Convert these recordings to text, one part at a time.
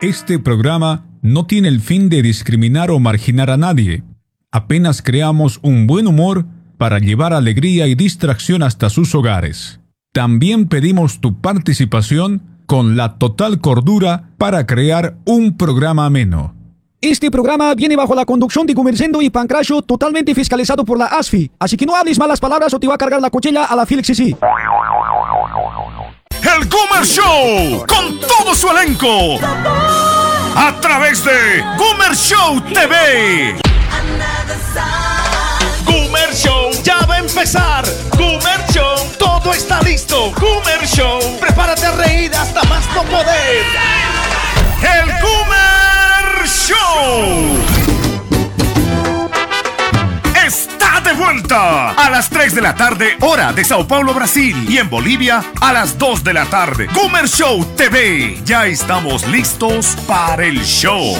Este programa no tiene el fin de discriminar o marginar a nadie. Apenas creamos un buen humor para llevar alegría y distracción hasta sus hogares. También pedimos tu participación con la total cordura para crear un programa ameno. Este programa viene bajo la conducción de Gumercendo y Pancracio totalmente fiscalizado por la ASFI. Así que no hables malas palabras o te va a cargar la cuchilla a la Felix El Gumer Show con todo su elenco. A través de Gumer Show TV. Gumer Show ya va a empezar. Gumer Show, todo está listo. Gumer Show, prepárate a reír hasta más no poder. El Gumer Show de vuelta a las 3 de la tarde, hora de Sao Paulo, Brasil. Y en Bolivia a las 2 de la tarde. Gumer Show TV. Ya estamos listos para el show.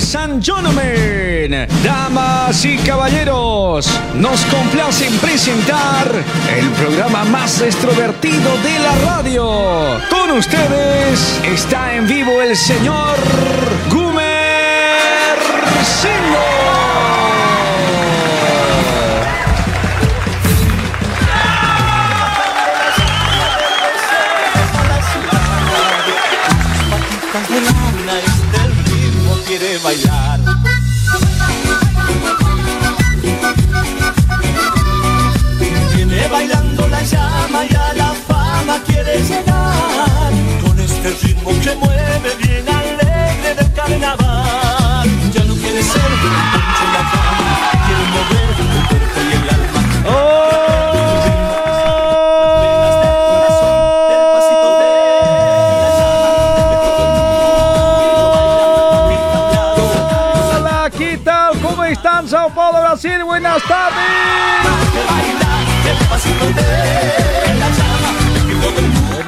Ladies and gentlemen, damas y caballeros, nos complacen presentar el programa más extrovertido de la radio. Con ustedes está en vivo el señor Gumer quiere bailar. Viene bailando la llama y a la fama quiere llegar. Con este ritmo que mueve bien alegre del carnaval. Ya no quiere ser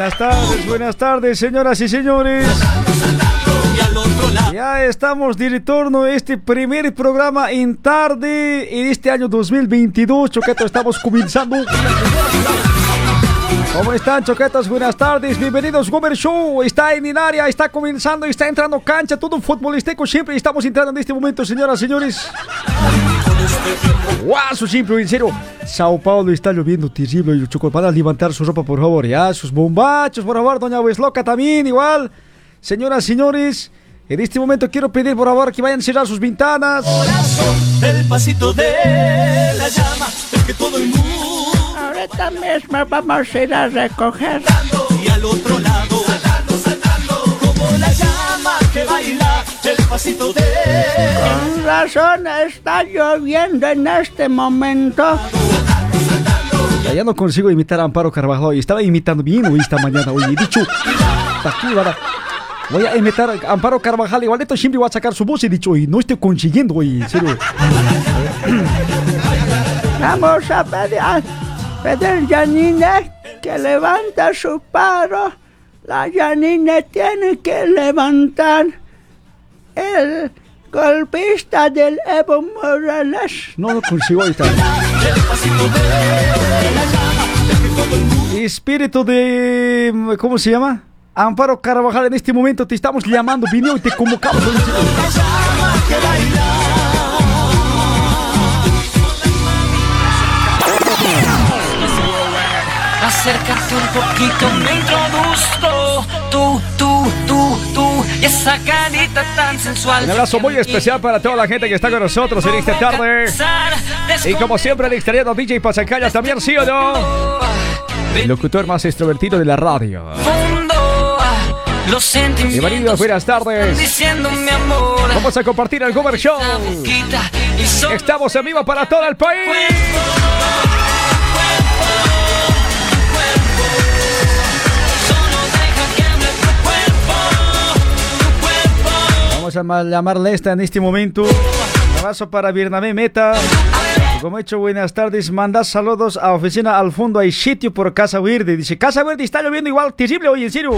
Buenas tardes, buenas tardes, señoras y señores. Ya estamos de retorno a este primer programa en tarde en este año 2022. Choqueto, estamos comenzando. ¿Cómo están, choquetas? Buenas tardes, bienvenidos. Gomer Show está en el está comenzando, está entrando cancha, todo futbolístico. Siempre estamos entrando en este momento, señoras y señores. Guaso, simple, en serio. Sao Paulo está lloviendo terrible. Choco, para levantar su ropa, por favor. Ya, sus bombachos, por favor. Doña Huesloca también, igual. Señoras y señores, en este momento quiero pedir, por favor, que vayan a cerrar sus ventanas. El pasito de la llama, el que todo el mundo. Ahorita mismo vamos a ir a recoger. Y al otro lado, saltando, saltando, como la llama que baila, el pasito de. Con razón está lloviendo en este momento. Ya, ya no consigo imitar a Amparo Carvajal. Y estaba imitando bien hoy esta mañana. Oye, he dicho. Voy a imitar a Amparo Carvajal. Igualito siempre voy a sacar su voz. He dicho, oye, no estoy consiguiendo, oye, en serio. Vamos a pedir a pedir Janine que levanta su paro. La Janine tiene que levantar el golpista del Evo Morales. No lo consigo ahorita. Espíritu de. ¿Cómo se llama? Amparo Carvajal, en este momento te estamos llamando, vino y te convocamos. Acércate un poquito, me introduzco. Tú, tú, tú, tú. Y esa carita tan sensual. Un abrazo muy especial para toda la gente que está con nosotros en esta tarde. Y como siempre, el exterior DJ Pasacallas también, ¿sí o no? El locutor más extrovertido de la radio. Fondo, los sentimientos. Bienvenidos, buenas tardes. Amor. Vamos a compartir el Gomer Show. Estamos en vivo para todo el país. Vamos a ma- llamarle esta en este momento. Un abrazo para Bernabé Meta. Como he hecho, buenas tardes. Manda saludos a oficina al fondo. Hay sitio por Casa Verde. Dice, Casa Verde está lloviendo igual. Terrible hoy, en serio.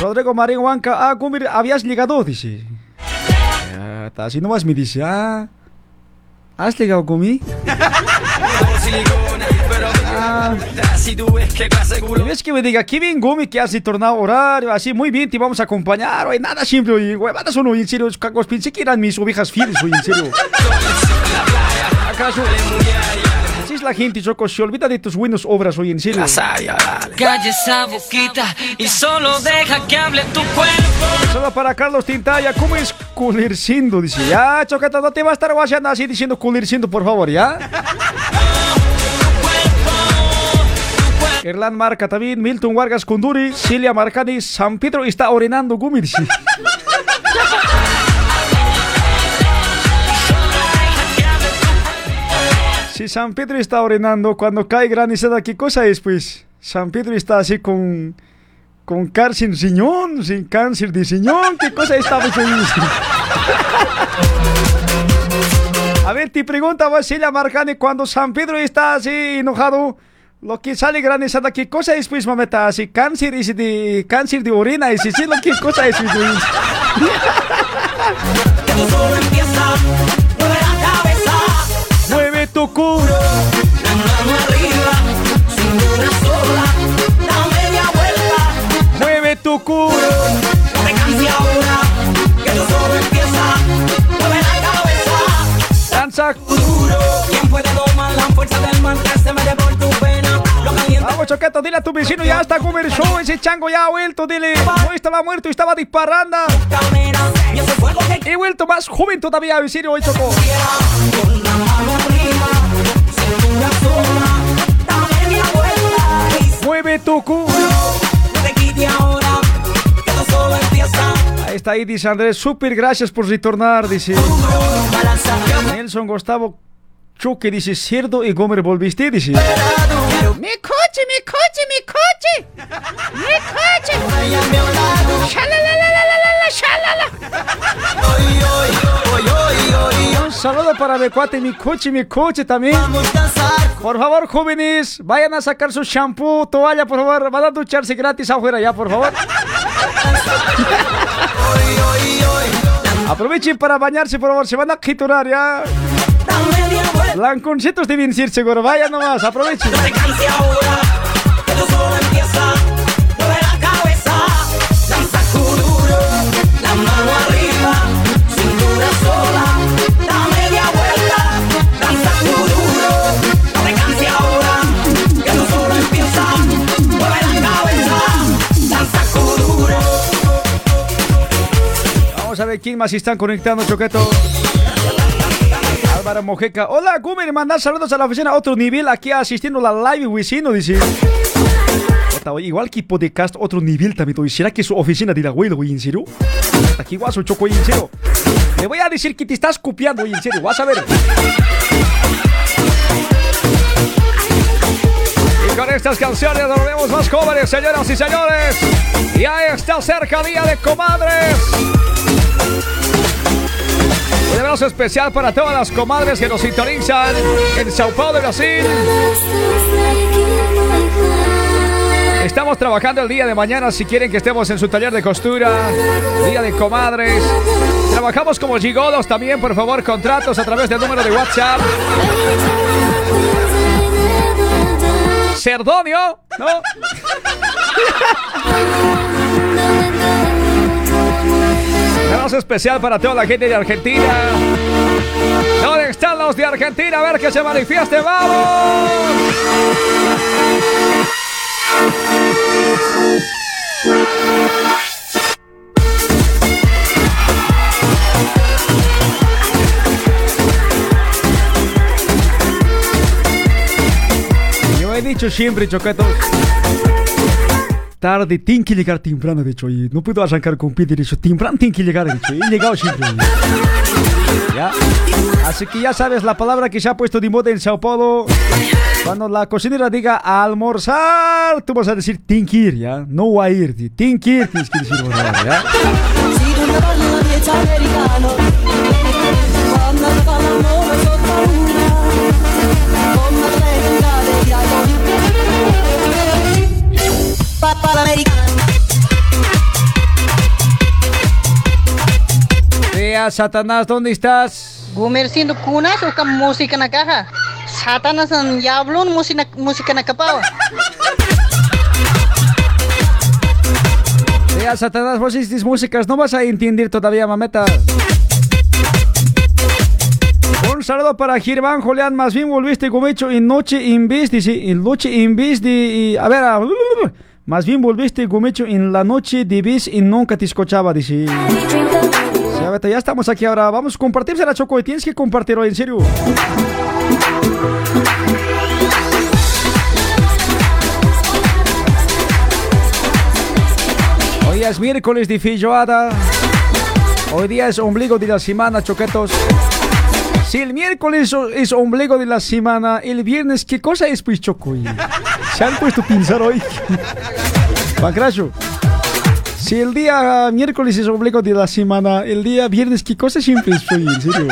Rodrigo Marín Huanca. Ah, Gumir, habías llegado, dice. Está así nomás me dice, ah, ¿has llegado conmigo? si tú ves qué clase de Y culo. ves que me diga, qué bien Gumi que has tornado horario, así muy bien, te vamos a acompañar, oye, nada simple, oye, huevadas o no, en serio, cacos, pensé que eran mis ovejas fieles, oye, en serio. ¿Acaso? Así es la gente, Choco, se olvida de tus buenas obras, oye, en serio. Calla esa boquita y solo deja que hable tu cuerpo. Solo para Carlos Tintaya, ¿cómo es culircindo? Dice, ya, Choqueta, no te va a estar guayando así diciendo culircindo, por favor, ¿ya? Erlan Marca también, Milton Vargas Kunduri, Cilia Marcani, San Pedro está orinando Gumi, dice. Si San Pedro está orinando, cuando cae granizada, ¿qué cosa es, pues? San Pedro está así con... Con cáncer sin riñón, sin cáncer de riñón, ¿qué cosa está pues, ahí? A ver, te pregunta Basilia Marcani, cuando San Pedro está así enojado, lo que sale granizada, ¿qué cosa es, pues, mameta? Así, cáncer, es de, cáncer de orina, y si sí, lo que cosa es, pues, mueve la cabeza, Mueve tu culo. la mano arriba, cintura sola, da media vuelta, Mueve tu culo. no te canses ahora, que esto solo empieza, mueve la cabeza, Danza. duro, ¿quién puede domar la fuerza del mal que se mete por Vamos, Choqueto, dile a tu vecino, ya está show, ese chango ya ha vuelto, dile. No estaba muerto, estaba disparando. y fuego que He vuelto más joven todavía, vecino, hoy Choco. Mueve tu culo. Ahí está ahí, dice Andrés, súper gracias por retornar, dice. Nelson Gustavo Choque, dice, cerdo y Gomer volviste, dice. Mi coche, mi coche, mi coche. Mi coche. ella a mi lado, Shalalalalala, shalala. Un saludo para mi cuate, mi coche, mi coche también. vamos a danzar, Por favor, jóvenes, vayan a sacar su shampoo, toalla, por favor. Van a ducharse gratis afuera ya, por favor. Aprovechen para bañarse, por favor. Se van a quiturar ya. Blanconcitos deben ir seguro. Vayan nomás, aprovechen. Vamos a ver quién más están conectando, Choqueto. Álvaro Mojeca. Hola, Gumer, mandar saludos a la oficina. Otro nivel aquí asistiendo a la live, vecino, dice. Igual que podcast, otro nivel también. oye. ¿Será que su oficina de la abuelo, güey? ¿En serio? Aquí guaso, choco, en serio. Le voy a decir que te estás copiando, en serio. Vas a ver. Y con estas canciones nos vemos más jóvenes, señoras y señores. Y ahí está cerca Día de Comadres. Un abrazo especial para todas las comadres que nos sintonizan en Sao Paulo, Brasil. Estamos trabajando el día de mañana si quieren que estemos en su taller de costura. Día de comadres. Trabajamos como gigolos también, por favor, contratos a través del número de WhatsApp. Cerdonio, ¿no? Abrazo especial para toda la gente de Argentina. ¿Dónde están los de Argentina? A ver que se manifieste, vamos. Yo he dicho siempre, choquetos. Tarde, tiene que llegar temprano, de hecho. Y no puedo arrancar con pie derecho. Temprano tiene que llegar, de hecho. He llegado siempre. ¿Ya? Así que ya sabes la palabra que se ha puesto de moda en Sao Paulo. Cuando la cocinera diga almorzar, tú vas a decir tiene que ir, ¿ya? No va a ir, tiene que ir, tienes que decir, ¿ya? Vea, Satanás, ¿dónde estás? Gumer siendo cunas o música en la caja. Satanás en diablo, música en la capa. Vea, Satanás, vos hiciste músicas, no vas a entender todavía, mameta. Un saludo para Girvan Julián, más bien volviste con hecho en noche invis, dice, en noche invis, de, a ver, a más bien volviste como hecho en la noche de vez y nunca te escuchaba, dice. ya estamos aquí ahora, vamos a compartirse la Choco tienes que compartirlo, en serio. Hoy es miércoles de filloada. Hoy día es ombligo de la semana, choquetos. Si el miércoles es ombligo de la semana, el viernes, ¿qué cosa es pues choco? Se han puesto a pensar hoy. Pancracho. Si el día miércoles es ombligo de la semana, el día viernes, ¿qué cosa siempre es? En serio.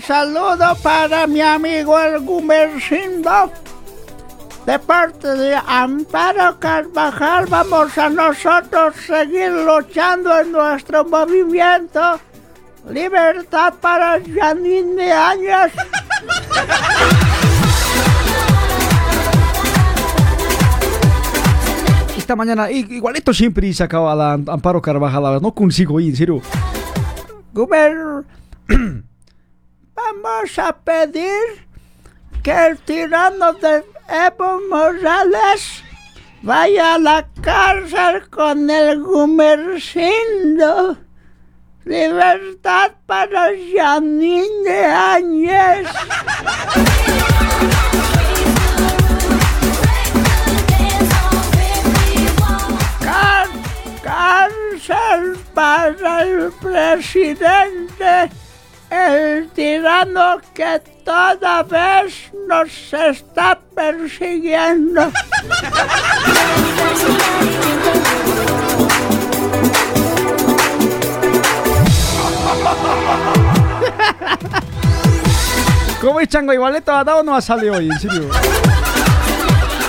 Saludo para mi amigo el Gumercindo. De parte de Amparo Carvajal, vamos a nosotros seguir luchando en nuestro movimiento. Libertad para Janine Años. Esta mañana, igualito siempre sacaba a la Amparo Carvajal, no consigo ir, en serio. Gumer. vamos a pedir que el tirano de Evo Morales vaya a la cárcel con el Gumercindo. Libertad para Janine Áñez. cárcel para el presidente el tirano que toda vez nos está persiguiendo. ¿Cómo es chango? Igualito ha dado no ha salido hoy, en serio.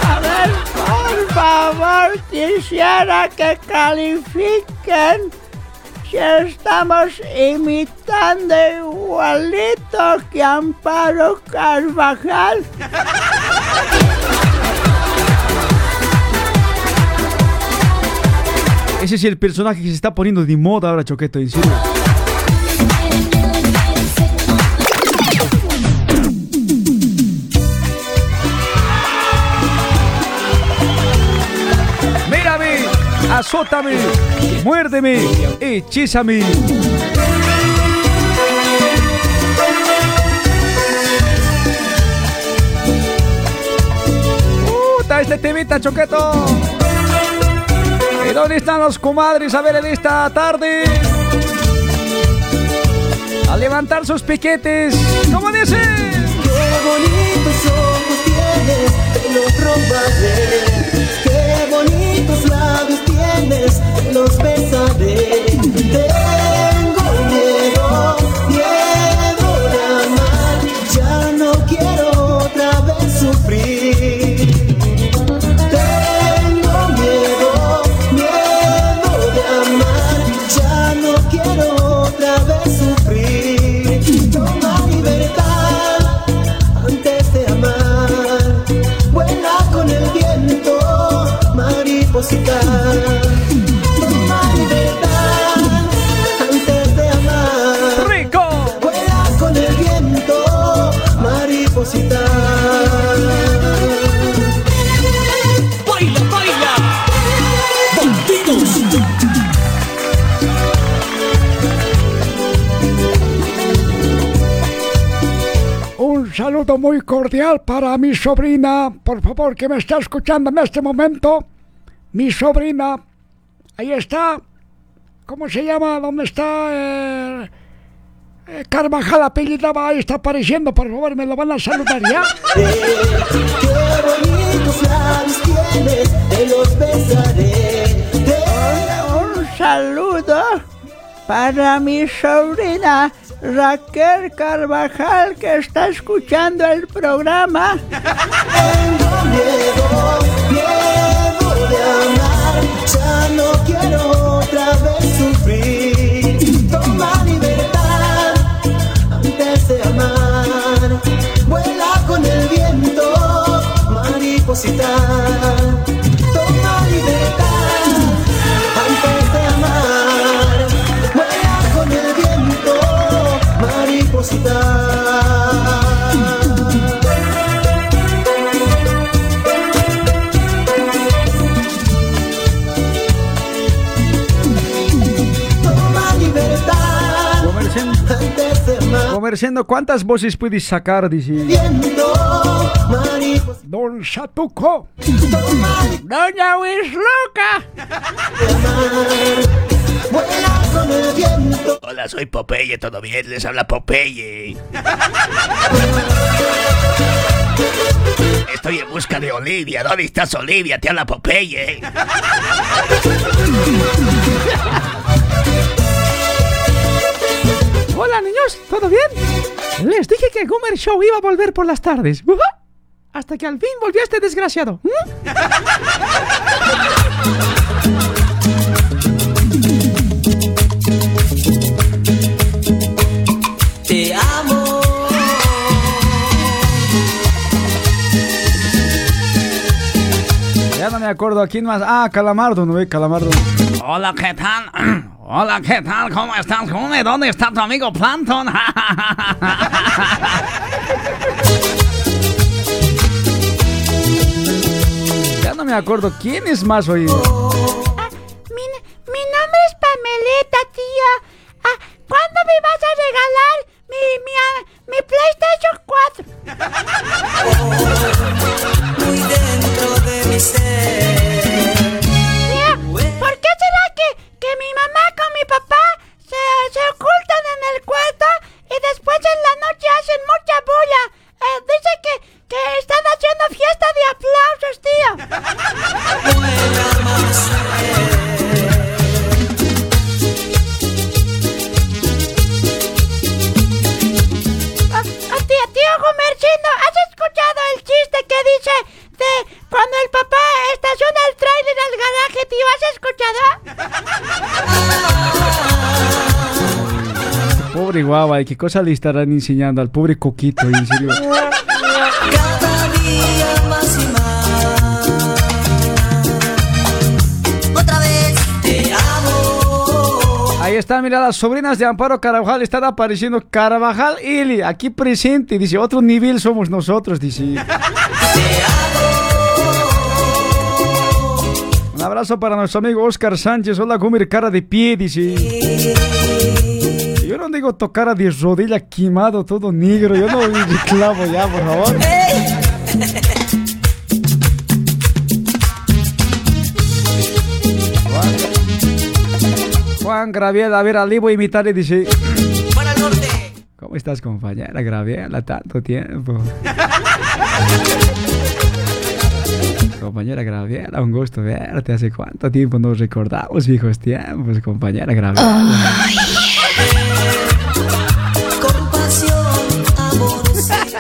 A ver, por favor, quisiera que califiquen estamos imitando igualito que Amparo Carvajal. Ese es el personaje que se está poniendo de moda ahora, Choqueto, en serio. azótame, muérdeme, hechízame. Puta, este temita, choqueto. ¿Y dónde están los comadres a ver en esta tarde? A levantar sus piquetes. ¿Cómo dice? Qué bonitos ojos tienes, los. Qué te los besaré. Tengo miedo, miedo de amar, ya no quiero otra vez sufrir. Tengo miedo, miedo de amar, ya no quiero otra vez sufrir. Toma libertad antes de amar, vuela con el viento, mariposita. Saludo muy cordial para mi sobrina, por favor, que me está escuchando en este momento. Mi sobrina, ahí está. ¿Cómo se llama? ¿Dónde está? Eh, eh, Carvajal apellidaba, ahí está apareciendo, por favor, me lo van a saludar ya. Qué bonitos labios tienes, te los besaré. Te- Un saludo para mi sobrina Raquel Carvajal que está escuchando el programa. Comerciando, ¿cuántas voces puedes sacar? Dice. Don Satuco, Toma Doña el viento. Hola, soy Popeye, ¿todo bien? Les habla Popeye. Estoy en busca de Olivia. ¿Dónde estás, Olivia? Te habla Popeye. Hola niños, ¿todo bien? Les dije que Goomer Show iba a volver por las tardes. Hasta que al fin volvió este desgraciado. ¿Mm? Te amo. Ya no me acuerdo a quién más. Ah, Calamardo, ¿no ve? Calamardo. Hola, ¿qué tal? Hola, ¿qué tal? ¿Cómo estás, June? ¿Dónde está tu amigo Planton? Ya no me acuerdo quién es más hoy. Mi, mi nombre es Pamelita, tía. Ah, ¿Cuándo me vas a regalar mi, mi, ah, mi PlayStation 4? Muy dentro de mi ser. Tía, ¿por qué será que, que mi mamá con mi papá se, se ocultan en el cuarto y después en la noche hacen mucha bulla? Eh, dice que, que están haciendo fiesta de aplausos, más Ah, ah, tío Gomerchino, ¿has escuchado el chiste que dice de cuando el papá estaciona el tráiler al garaje, tío? ¿Has escuchado? Pobre guava, ¿y qué cosa le estarán enseñando al pobre coquito? En serio. cada día más y más. Otra vez te amo. Ahí están, mira, las sobrinas de Amparo Carvajal están apareciendo. Carvajal Ili, aquí presente. Dice, otro nivel somos nosotros, dice. Un abrazo para nuestro amigo Oscar Sánchez. Hola, Gumir, cara de pie, dice. Yo no digo tocar de rodilla quemado, todo negro. Yo no reclamo ya, por favor. Juan, Juan Graviela, a ver, Ali voy a imitar y dice... Para norte. ¿Cómo estás, compañera Graviela? Tanto tiempo. compañera Graviela, un gusto verte. ¿Hace cuánto tiempo nos recordamos, viejos tiempos, compañera Graviela? Compasión, amorcito.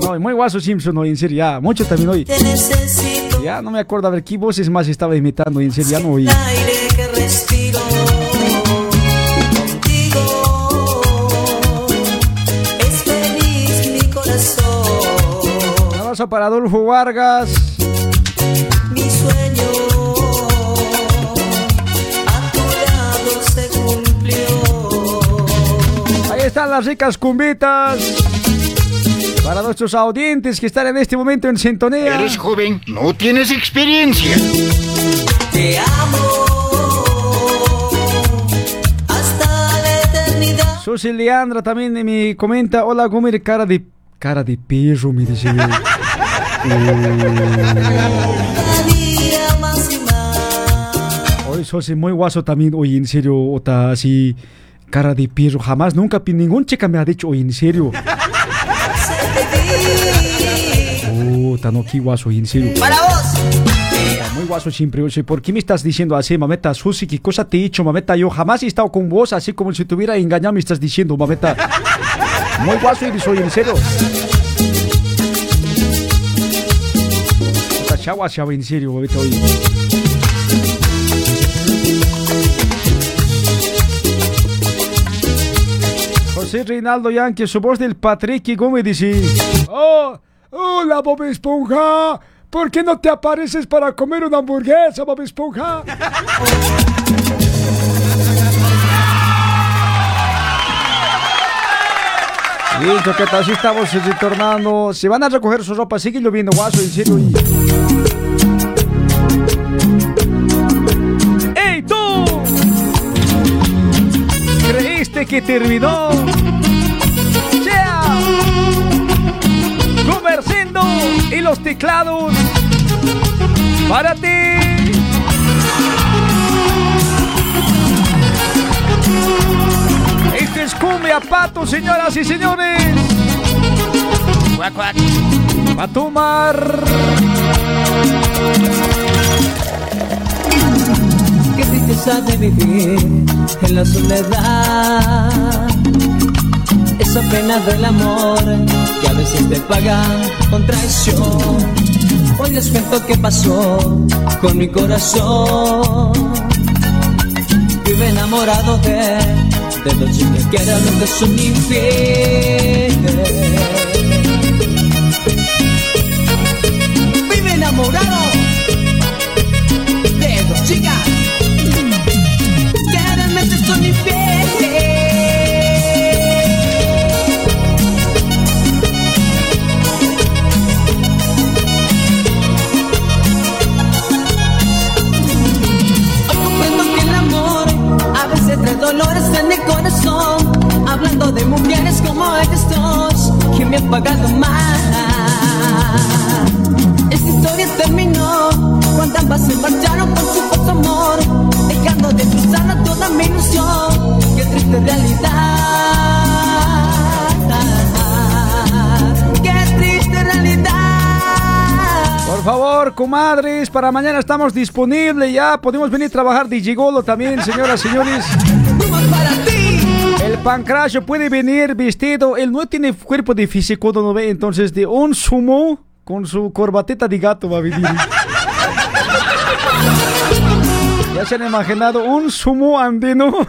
No, muy guaso Simpson hoy, en serio, ya. Mucho también hoy. Ya no me acuerdo, a ver, ¿qué voces más estaba imitando? En serio, ya no oí. Para Adolfo Vargas. Mi sueño a tu lado se cumplió. Ahí están las ricas cumbitas. Para nuestros audientes que están en este momento en sintonía. Eres joven, no tienes experiencia. Te amo hasta la eternidad. Susi Leandra también me comenta, hola Gumir, cara de cara de perro, me dice. Cada día más y más. Hoy Susi muy guaso también, oye, en serio, ota así, cara de perro, jamás, nunca, ningún chica me ha dicho, oye, en serio. Puta, no, qué guaso, oye, en serio. Para vos. Muy guaso siempre. Oye, ¿por qué me estás diciendo así, mameta? Susi, ¿qué cosa te he dicho, mameta? Yo jamás he estado con vos así como si te hubiera engañado, me estás diciendo, mameta. Muy guaso eres, oye, en serio. Puta chagua, chava, en serio, mameta, oye. José Reinaldo Yankee, su voz del Patrick Gómez dice... ¡Oh! ¡Hola, Bob Esponja! ¿Por qué no te apareces para comer una hamburguesa, Bob Esponja? Listo, ¿qué tal? Así estamos retornando. Se van a recoger su ropa. Sigue lloviendo, guaso, en serio. y- ¿Creíste que terminó? ¡Yeah! Comerciendo y los teclados para ti. Este es cumbia pato, señoras y señores. Cuac, cuac. Va a tomar. Tristeza de vivir en la soledad. Esa pena del amor que a veces te paga con traición. Hoy les cuento qué pasó con mi corazón. Vive enamorado de, de los chicos que realmente son infieles. Vive enamorado dolores en el corazón. Hablando de mujeres como ellas dos que me han pagado mal. Esta historia terminó cuando ambas se marcharon con su falso amor, dejando de cruzar toda mi ilusión. Qué triste realidad. Qué triste realidad. Por favor, comadres, para mañana estamos disponibles ya. Podemos venir a trabajar de gigolo también, señoras y señores. Pancracio puede venir vestido. Él no tiene cuerpo de físico, no ve. Entonces, de un sumo con su corbateta de gato va a venir. Ya se han imaginado un sumo andino.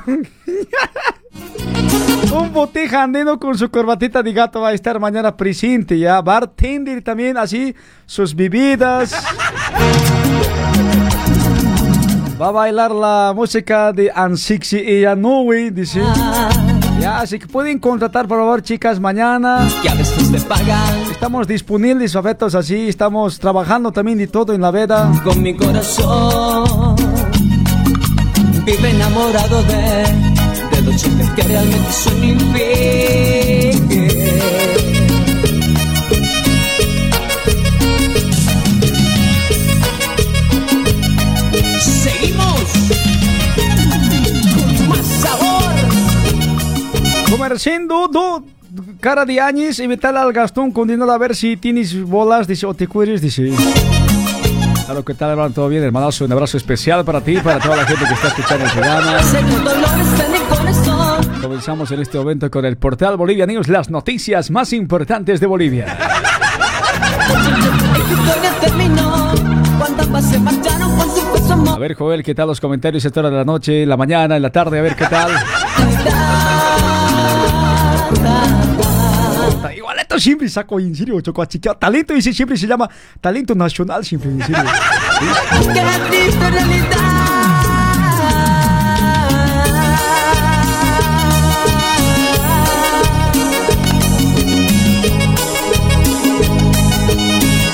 Un botija andino con su corbatita de gato va a estar mañana presente ya. Bartender también, así, sus bebidas. Va a bailar la música de Ansixi y Anoue, dice. Ya, así que pueden contratar, por favor, chicas, mañana. Que a veces te pagan. Estamos disponibles, afectos así. Estamos trabajando también de todo en la veda. con mi corazón. Vive enamorado de, de los chicos que realmente son infieles. Comerciando, do, cara de años, invitar al Gastón continuando a ver si tienes bolas, dice, o te cueres, dice. Claro, ¿qué tal, hermano? ¿Todo bien, hermanazo? Un abrazo especial para ti, para toda la gente que está escuchando el programa. Con. Comenzamos en este momento con el Portal Bolivia News, las noticias más importantes de Bolivia. Con. A ver, Joel, ¿qué tal los comentarios a esta hora de la noche, en la mañana, en la tarde? A ver, ¿qué tal? Puta, Igualito siempre saco en serio, choco chiqueo. Talento ese siempre se llama talento nacional siempre, en serio.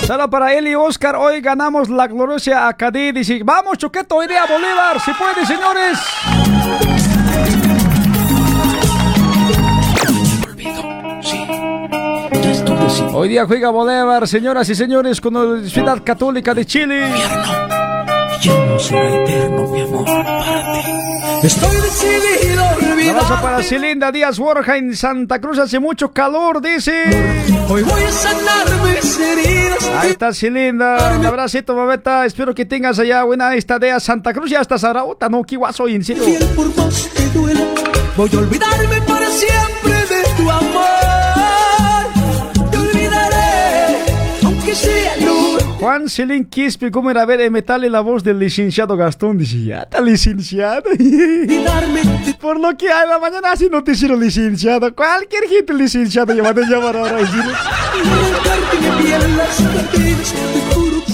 Sala para él y Oscar, hoy ganamos la gloriosa Acadí. Dice, vamos Choqueto, hoy día Bolívar, si puede, señores. Hoy día juega Bolívar, señoras y señores, con la Ciudad Católica de Chile. Ya no será eterno, mi amor, para ti. Estoy decidido a abrazo para Cilinda Díaz Borja en Santa Cruz. Hace mucho calor, dice. Hoy voy a sanar mis heridas. Ahí está Cilinda. Un abracito, mameta. Espero que tengas allá buena estadía. Santa Cruz ya hasta Sarauta, no, qué guaso, en serio. Fiel por más que duela. Voy a olvidarme para siempre de tu amor. Juan Celín Quispe, ¿cómo era? A ver, metale la voz del licenciado Gastón. Dice, ya está licenciado. Por lo que hay la mañana hace noticiero licenciado. Cualquier gente licenciado llamando a llamar ahora.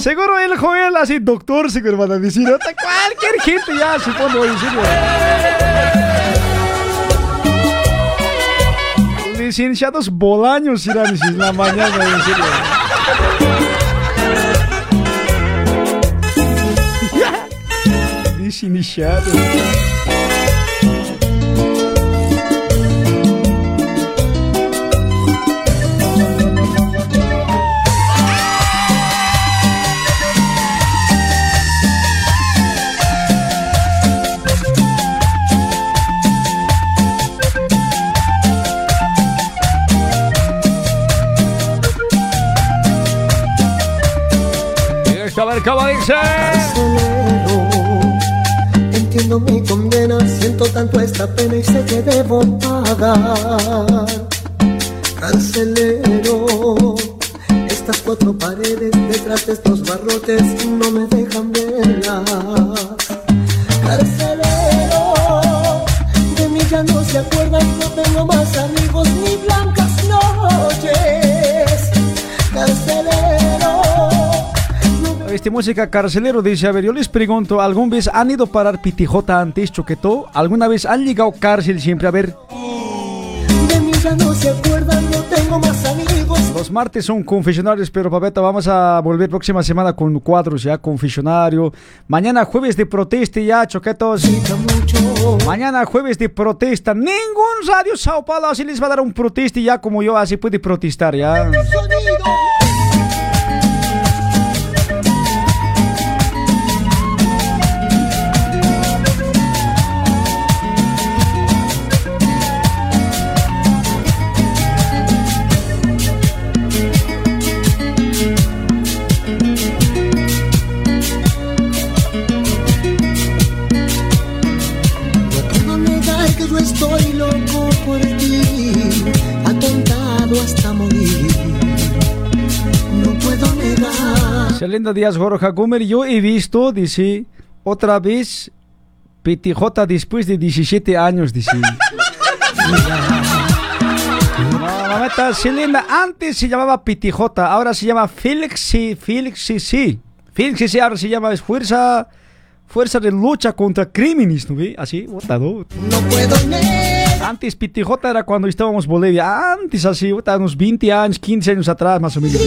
Seguro el Joel así, doctor, seguro van a decir. Cualquier gente ya hoy, en serio. Licenciados Bolaños irán en la mañana, en. Desiniciado. A ver cómo dice. Carcelero, mi condena, siento tanto esta pena y sé que debo pagar. Carcelero, estas cuatro paredes detrás de estos barrotes no me dejan verlas. Carcelero, de mí ya no se acuerdan, no tengo más amigos ni blancas Este música carcelero dice, a ver, yo les pregunto, ¿algún vez han ido a parar pitijota antes, choquetó? ¿Alguna vez han llegado cárcel siempre? A ver, De mí ya no se acuerdan, no tengo más amigos. los martes son confesionarios, pero papeta, vamos a volver próxima semana con cuadros ya, confesionario. Mañana jueves de protesta ya, choquetos. Mañana jueves de protesta. Ningún radio Sao Paulo así les va a dar un protesta ya como yo, así puede protestar ya. Selena Díaz Gorja Gómez, yo he visto, dice, otra vez Pitijota después de 17 años, dice. No, Selena, antes se llamaba Pitijota, ahora se llama Felix, sí, Felix, sí, sí. Felix, sí, ahora se llama es Fuerza, Fuerza de Lucha contra Crímenes, ¿no ve? Así, botado. No puedo. Antes Pitijota era cuando estábamos Bolivia, antes así, unos 20 años, 15 años atrás más o menos.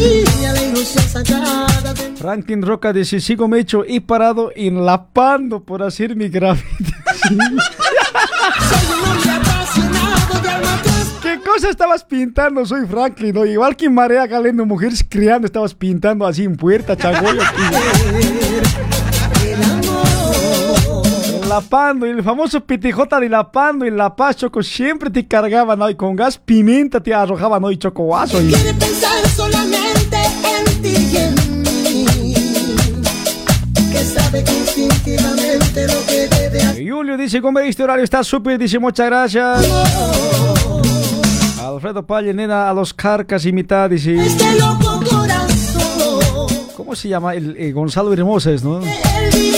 Franklin Roca dice, sigo me hecho y parado en la pando por hacer mi graffiti. ¿Qué cosa estabas pintando? Soy Franklin, ¿no? Igual que Marea Galeno, mujeres criando, estabas pintando así en puerta, chagoyo. En La Pando, el famoso pitijota de La Pando en La Paz, Choco, siempre te cargaban, ¿no? Y con gas pimienta te arrojaban, ¿no? Y chocoazo. Y... Quiere pensar solamente en ti y en mí. Que sabe instintivamente lo que debe hacer. Y Julio dice, ¿cómo este horario está súper? Dice, muchas gracias. Alfredo Palle, nena, a los carcas y mitad, dice... Este loco corazón. ¿Cómo se llama? El, eh, Gonzalo Hermosas, ¿no? Él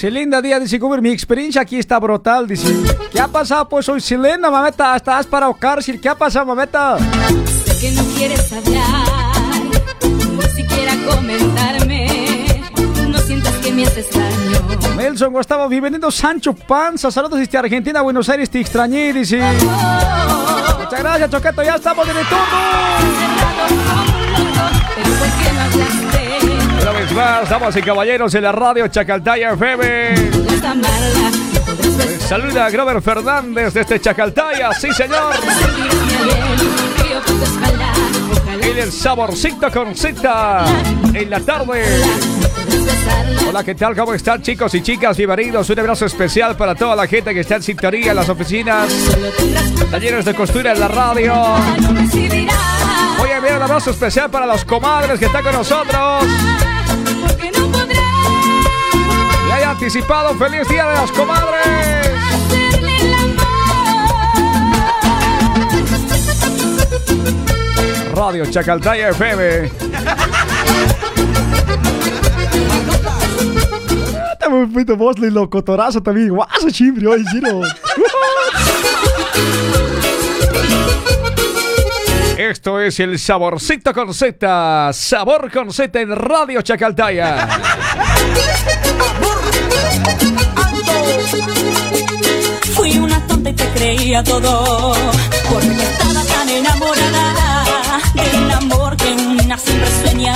Selena Díaz dice, Goober, mi experiencia aquí está brutal, dice. ¿Qué ha pasado? Pues soy Selena, mameta, estás para o cárcel. ¿Qué ha pasado, mameta? Sé que no quieres hablar, comentarme. No sientas que me haces daño. Nelson Gustavo, bienvenido Sancho Panza. Saludos desde Argentina, Buenos Aires, te extrañé, dice. Muchas gracias, Choqueto, ya estamos el turno. Una vez más, damas y caballeros en la radio Chacaltaya FM. Saluda a Grover Fernández desde Chacaltaya, sí señor. En el saborcito con cita en la tarde. Hola, ¿qué tal? ¿Cómo están chicos y chicas? Bienvenidos. Un abrazo especial para toda la gente que está en sintonía en las oficinas, talleres de costura en la radio. Voy a enviar un abrazo especial para los comadres que están con nosotros. Y haya anticipado feliz día de las comadres. Radio Chacaltaya FM. Voz de locotorazo también. Guaso chimbre hoy, Giro. Esto es el saborcito con Z. Sabor con Z en Radio Chacaltaya. Fui una tonta y te creía todo Porque estaba tan enamorada Un amor que una siempre sueña.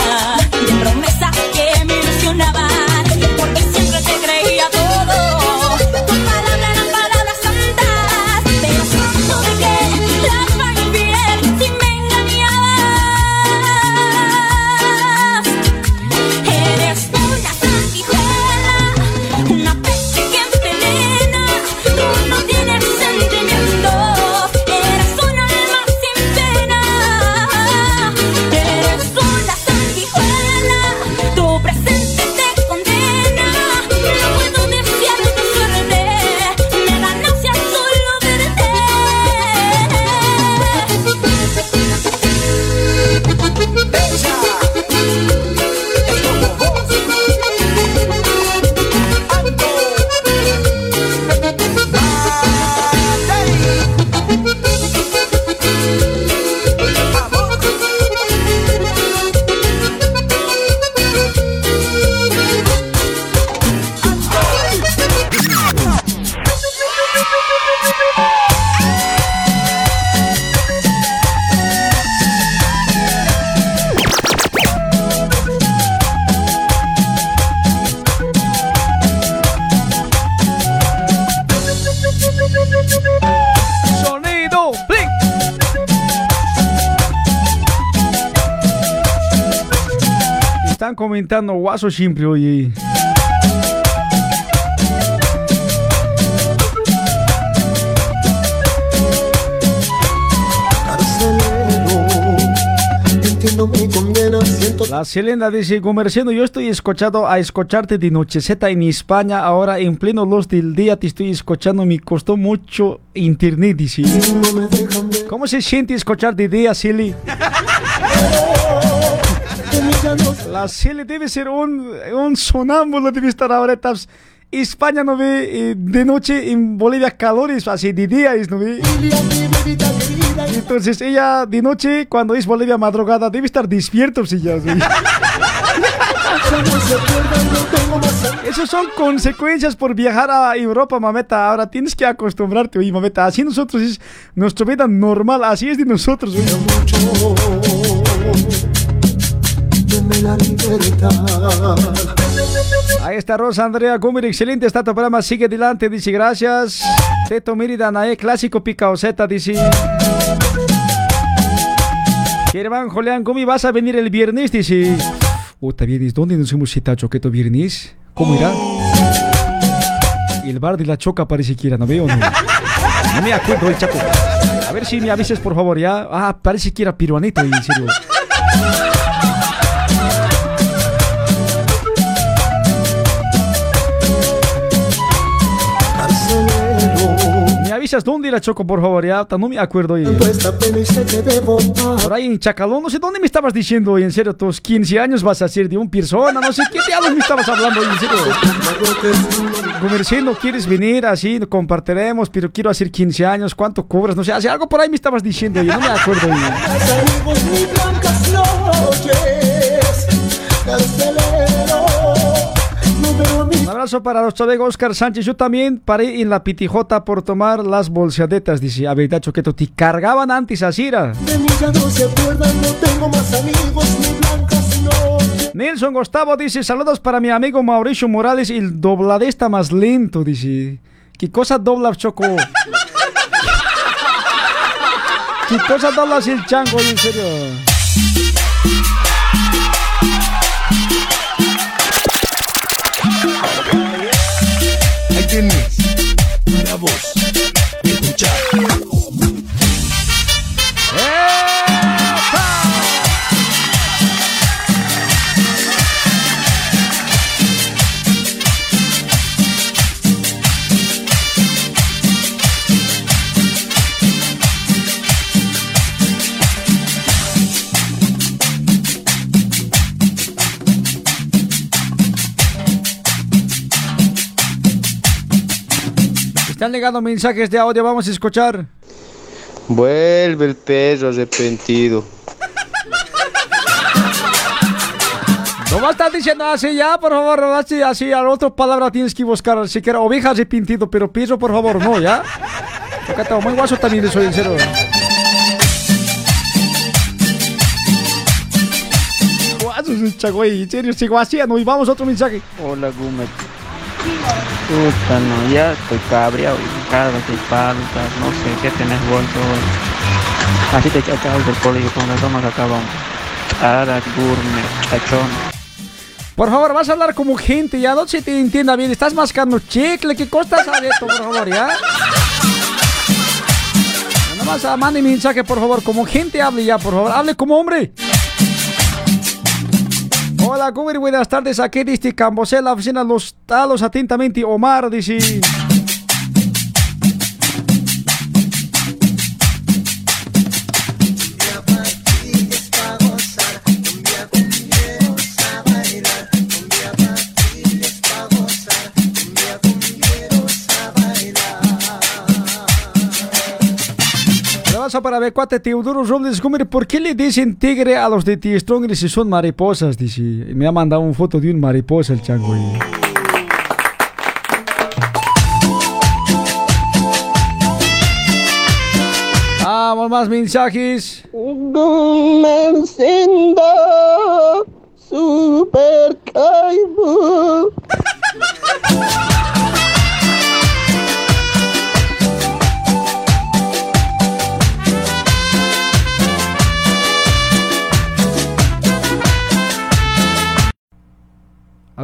De promesas que me ilusionaban Están comentando guaso siempre, oye. La Selena dice, comerciando, yo estoy escuchando a escucharte de nocheceta en España, ahora en pleno luz del día te estoy escuchando, me costó mucho internet, dice. ¿Cómo se siente escuchar de día, Silly? La Silly debe ser un, un sonámbulo, debe estar ahora. España no ve eh, de noche, en Bolivia calores, así de día es, ¿no ve? Entonces ella de noche, cuando es Bolivia madrugada, debe estar despierto, si ya. ¿sí? Esas son consecuencias por viajar a Europa, mameta. Ahora tienes que acostumbrarte, oye, mameta. Así nosotros es nuestra vida normal, así es de nosotros, oye. Deme la libertad. Ahí está Rosa Andrea Gumir, excelente está tu programa, sigue adelante, dice gracias. Teto Mérida Nae, clásico picaoseta, dice. Germán Julián Gumi, vas a venir el viernes, dice. Puta, viernes, ¿dónde nos hemos citado, Choqueto, viernes? ¿Cómo irá? El bar de la Choca parece que era, ¿no veo? No, no me acuerdo el chaco. A ver si me avises, por favor, ya. Ah, parece que era piruanito, en serio. Avisas dónde la choco, por favor? Ya, no me acuerdo. oye. Por ahí en Chacalón, no sé dónde me estabas diciendo, oye, en serio, tus 15 años vas a ser de un persona, no sé qué diablos me estabas hablando, oye, en serio. Comerciando, ¿quieres venir? Así, compartiremos, pero quiero hacer 15 años, ¿cuánto cobras? No sé, hace algo por ahí me estabas diciendo, oye, no me acuerdo, oye. Un abrazo para nuestro amigo Oscar Sánchez. Yo también paré en la pitijota por tomar las bolsadetas. Dice, a verdad, Choqueto, te cargaban antes así, era. De mí ya no se acuerdan, no tengo más amigos ni blancas, no. Nelson Gustavo dice, saludos para mi amigo Mauricio Morales, el dobladista más lento, dice. ¿Qué cosa dobla, Choco? ¿Qué cosa doblas el chango, en serio? Vos. Escucha. Están llegando mensajes de audio, vamos a escuchar. Vuelve el perro arrepentido. No vas a estar diciendo así ya, por favor, así, así, a la otra palabra tienes que buscar, siquiera oveja arrepentido, pero piso, por favor, no, ¿ya? Acá tengo muy guaso también, soy sincero. Guaso, chagüey, en serio, sigo así, no, y vamos a otro mensaje. Hola, Gumet. Puta, no, ya estoy cabreado cada vez hay faltas, no sé, ¿qué tenés bolso hoy? Así te echas del colegio cuando tomas acabamos. Ara, gourmet, tachón. Por favor, vas a hablar como gente, ya no se te entienda bien. Estás mascando chicle, ¿qué costas esto, por favor, ya? Nada más mande mi mensaje, por favor, como gente hable ya, por favor. Hable como hombre. Hola, Google, buenas tardes. Aquí dice Cambosé, la oficina Los Talos, atentamente, Omar, dice. Para Becuate Teodoro Robles Gómez. ¿Por qué le dicen tigre a los de T-Strong si son mariposas? Dice. Me ha mandado una foto de un mariposa el chango. Vamos, más mensajes. Super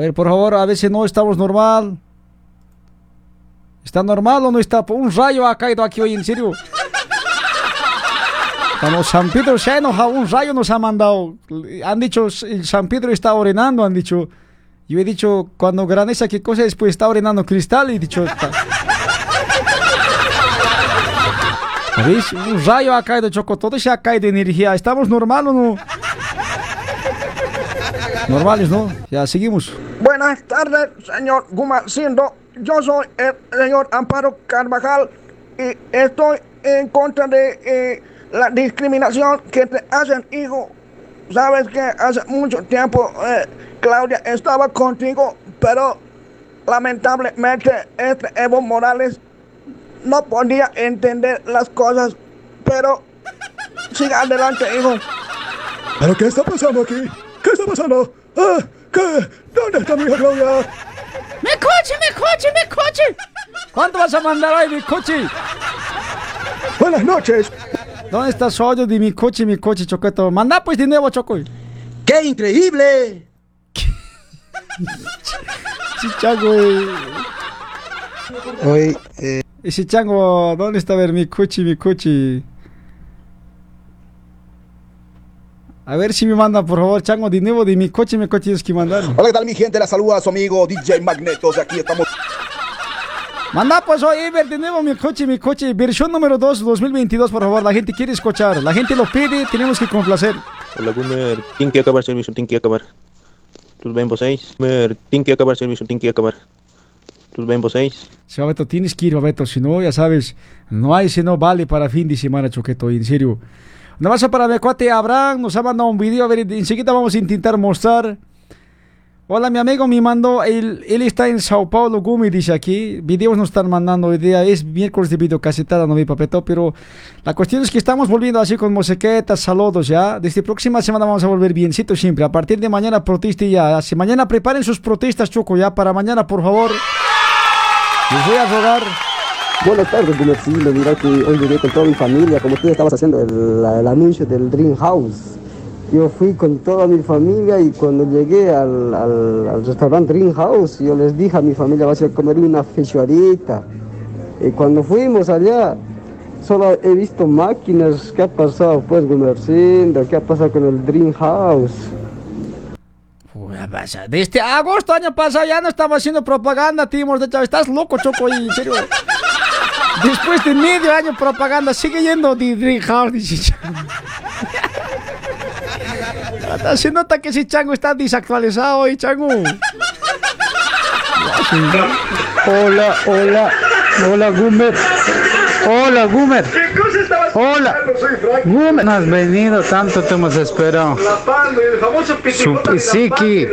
ver, por favor, a veces no estamos normal. ¿Está normal o no está? Un rayo ha caído aquí hoy, en serio. Cuando San Pedro se ha enojado, un rayo nos ha mandado. Han dicho, San Pedro está orinando, han dicho. Yo he dicho, cuando graneza, ¿qué cosa? Después está orinando cristal y he dicho... "Ta- ¿Veis? Un rayo ha caído, Choco. Todo se ha caído de energía. ¿Estamos normal o no? Normales, ¿no? Ya, seguimos. Buenas tardes, señor Gumacindo. Yo soy el señor Amparo Carvajal y estoy en contra de eh, la discriminación que te hacen, hijo. Sabes que hace mucho tiempo eh, Claudia estaba contigo, pero lamentablemente este Evo Morales no podía entender las cosas. Pero siga adelante, hijo. ¿Pero qué está pasando aquí? ¿Qué está pasando? Ah, ¿Qué? ¿Dónde está mi Claudia? ¡Mi coche, mi coche, mi coche! ¿Cuánto vas a mandar hoy, mi coche? Buenas noches. ¿Dónde está su audio de mi coche, mi coche, Choqueto? Manda pues de nuevo, Choco. ¡Qué increíble! Sí, chango, eh. Hoy, eh, Ese chango, ¿dónde está? A ver, mi coche, mi coche. A ver si me manda, por favor, chango, de nuevo de mi coche, mi coche tienes que mandar. Hola, ¿qué tal mi gente? La saluda a su amigo DJ Magnetos. Aquí estamos. Manda pues hoy, ver de nuevo mi coche, mi coche. Versión número 2, 2022, por favor. La gente quiere escuchar. La gente lo pide, tenemos que complacer. Hola, Gumer. Tem que acabar serviço, tem que acabar. Tudo bem vocês? Gumer, tem que acabar serviço, tem que acabar. Tudo bem vocês? Sí, Babeto, tienes que ir, Babeto. Si no, ya sabes, no hay si no vale para fin de semana, Choqueto. En serio. Nada más para mi cuate Abraham, nos ha mandado un video. A ver, enseguida vamos a intentar mostrar Hola, mi amigo me mandó, él, él está en Sao Paulo, Gumi, dice aquí. Videos nos están mandando hoy día, es miércoles de videocasetada, no mi papeto, pero la cuestión es que estamos volviendo así con mosequetas, saludos ya. Desde próxima semana vamos a volver biencito siempre. A partir de mañana proteste ya. Así mañana preparen sus protestas, Choco, ya para mañana, por favor. Les voy a rogar. Buenas tardes, Gumercino. Mira que hoy llegué con toda mi familia, como tú estabas haciendo el, anuncio del Dream House. Yo fui con toda mi familia y cuando llegué al, restaurante Dream House, yo les dije a mi familia, vas a comer una fechadita. Y cuando fuimos allá, solo he visto máquinas. ¿Qué ha pasado, pues, Gumercindo? ¿Qué ha pasado con el Dream House? Una pasa- Desde agosto año pasado ya no estaba haciendo propaganda, Timor. De estás loco, Choco, en serio. Después de medio año propaganda, sigue yendo. Hasta Se nota que ese chango está desactualizado hoy, chango. Hola, hola, hola Gumer. Hola Gumer. Hola. Gumer, no has venido, tanto te hemos esperado. Su pisiki.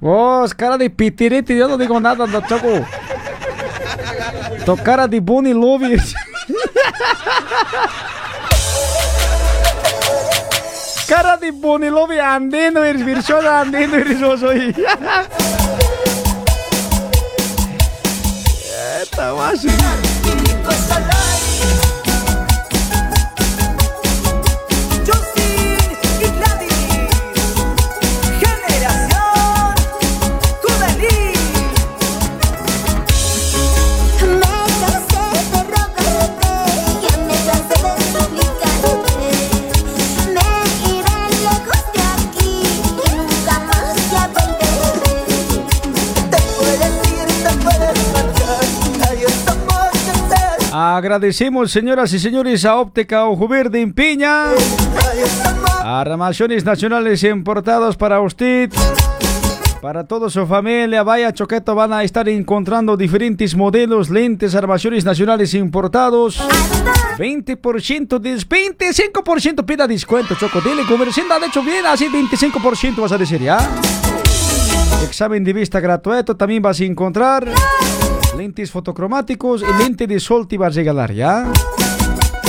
Vos, cara de pitirete, yo no digo nada, no, Choco. Tu cara de Bunny Love. cara de Bunny Love andando, eres versión andando, eres vos hoy. Esta guasi. Agradecemos, señoras y señores, a Óptica Ojo Verde en Piña. Armaciones nacionales importados para usted. Para toda su familia, vaya choqueto, van a estar encontrando diferentes modelos, lentes, armaciones nacionales importados. 20% de 25% pida descuento, Choco. Dile, comerciante, ha hecho bien, así 25% vas a decir, ¿ya? Examen de vista gratuito también vas a encontrar. Lentes fotocromáticos y lente de sol te vas a regalar, ¿ya?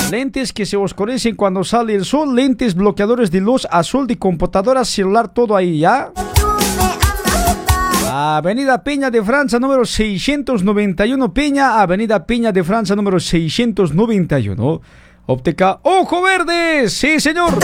Lentes que se oscurecen cuando sale el sol, lentes bloqueadores de luz azul de computadora, celular, todo ahí, ¿ya? Avenida Peña de Francia, número 691 Peña, Avenida Peña de Francia, número 691. Óptica Ojo Verde, sí señor.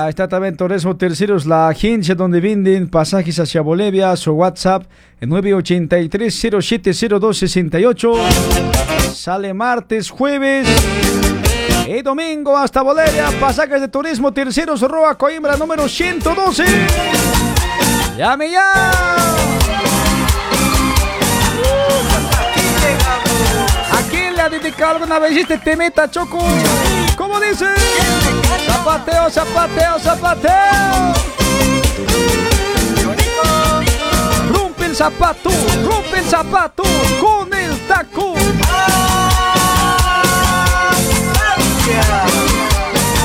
Ah, está también Turismo Terceros, la agencia donde venden pasajes hacia Bolivia. Su WhatsApp el 983-070268. Sale martes, jueves y domingo hasta Bolivia. Pasajes de Turismo Terceros, Roa Coimbra número 112. ¡Llame ya! ¿A quién le ha dedicado alguna vez este temeta, Choco? ¿Cómo dice? Zapateo, zapateo, zapateo. Rompe el zapato, rompe el zapato con el taco.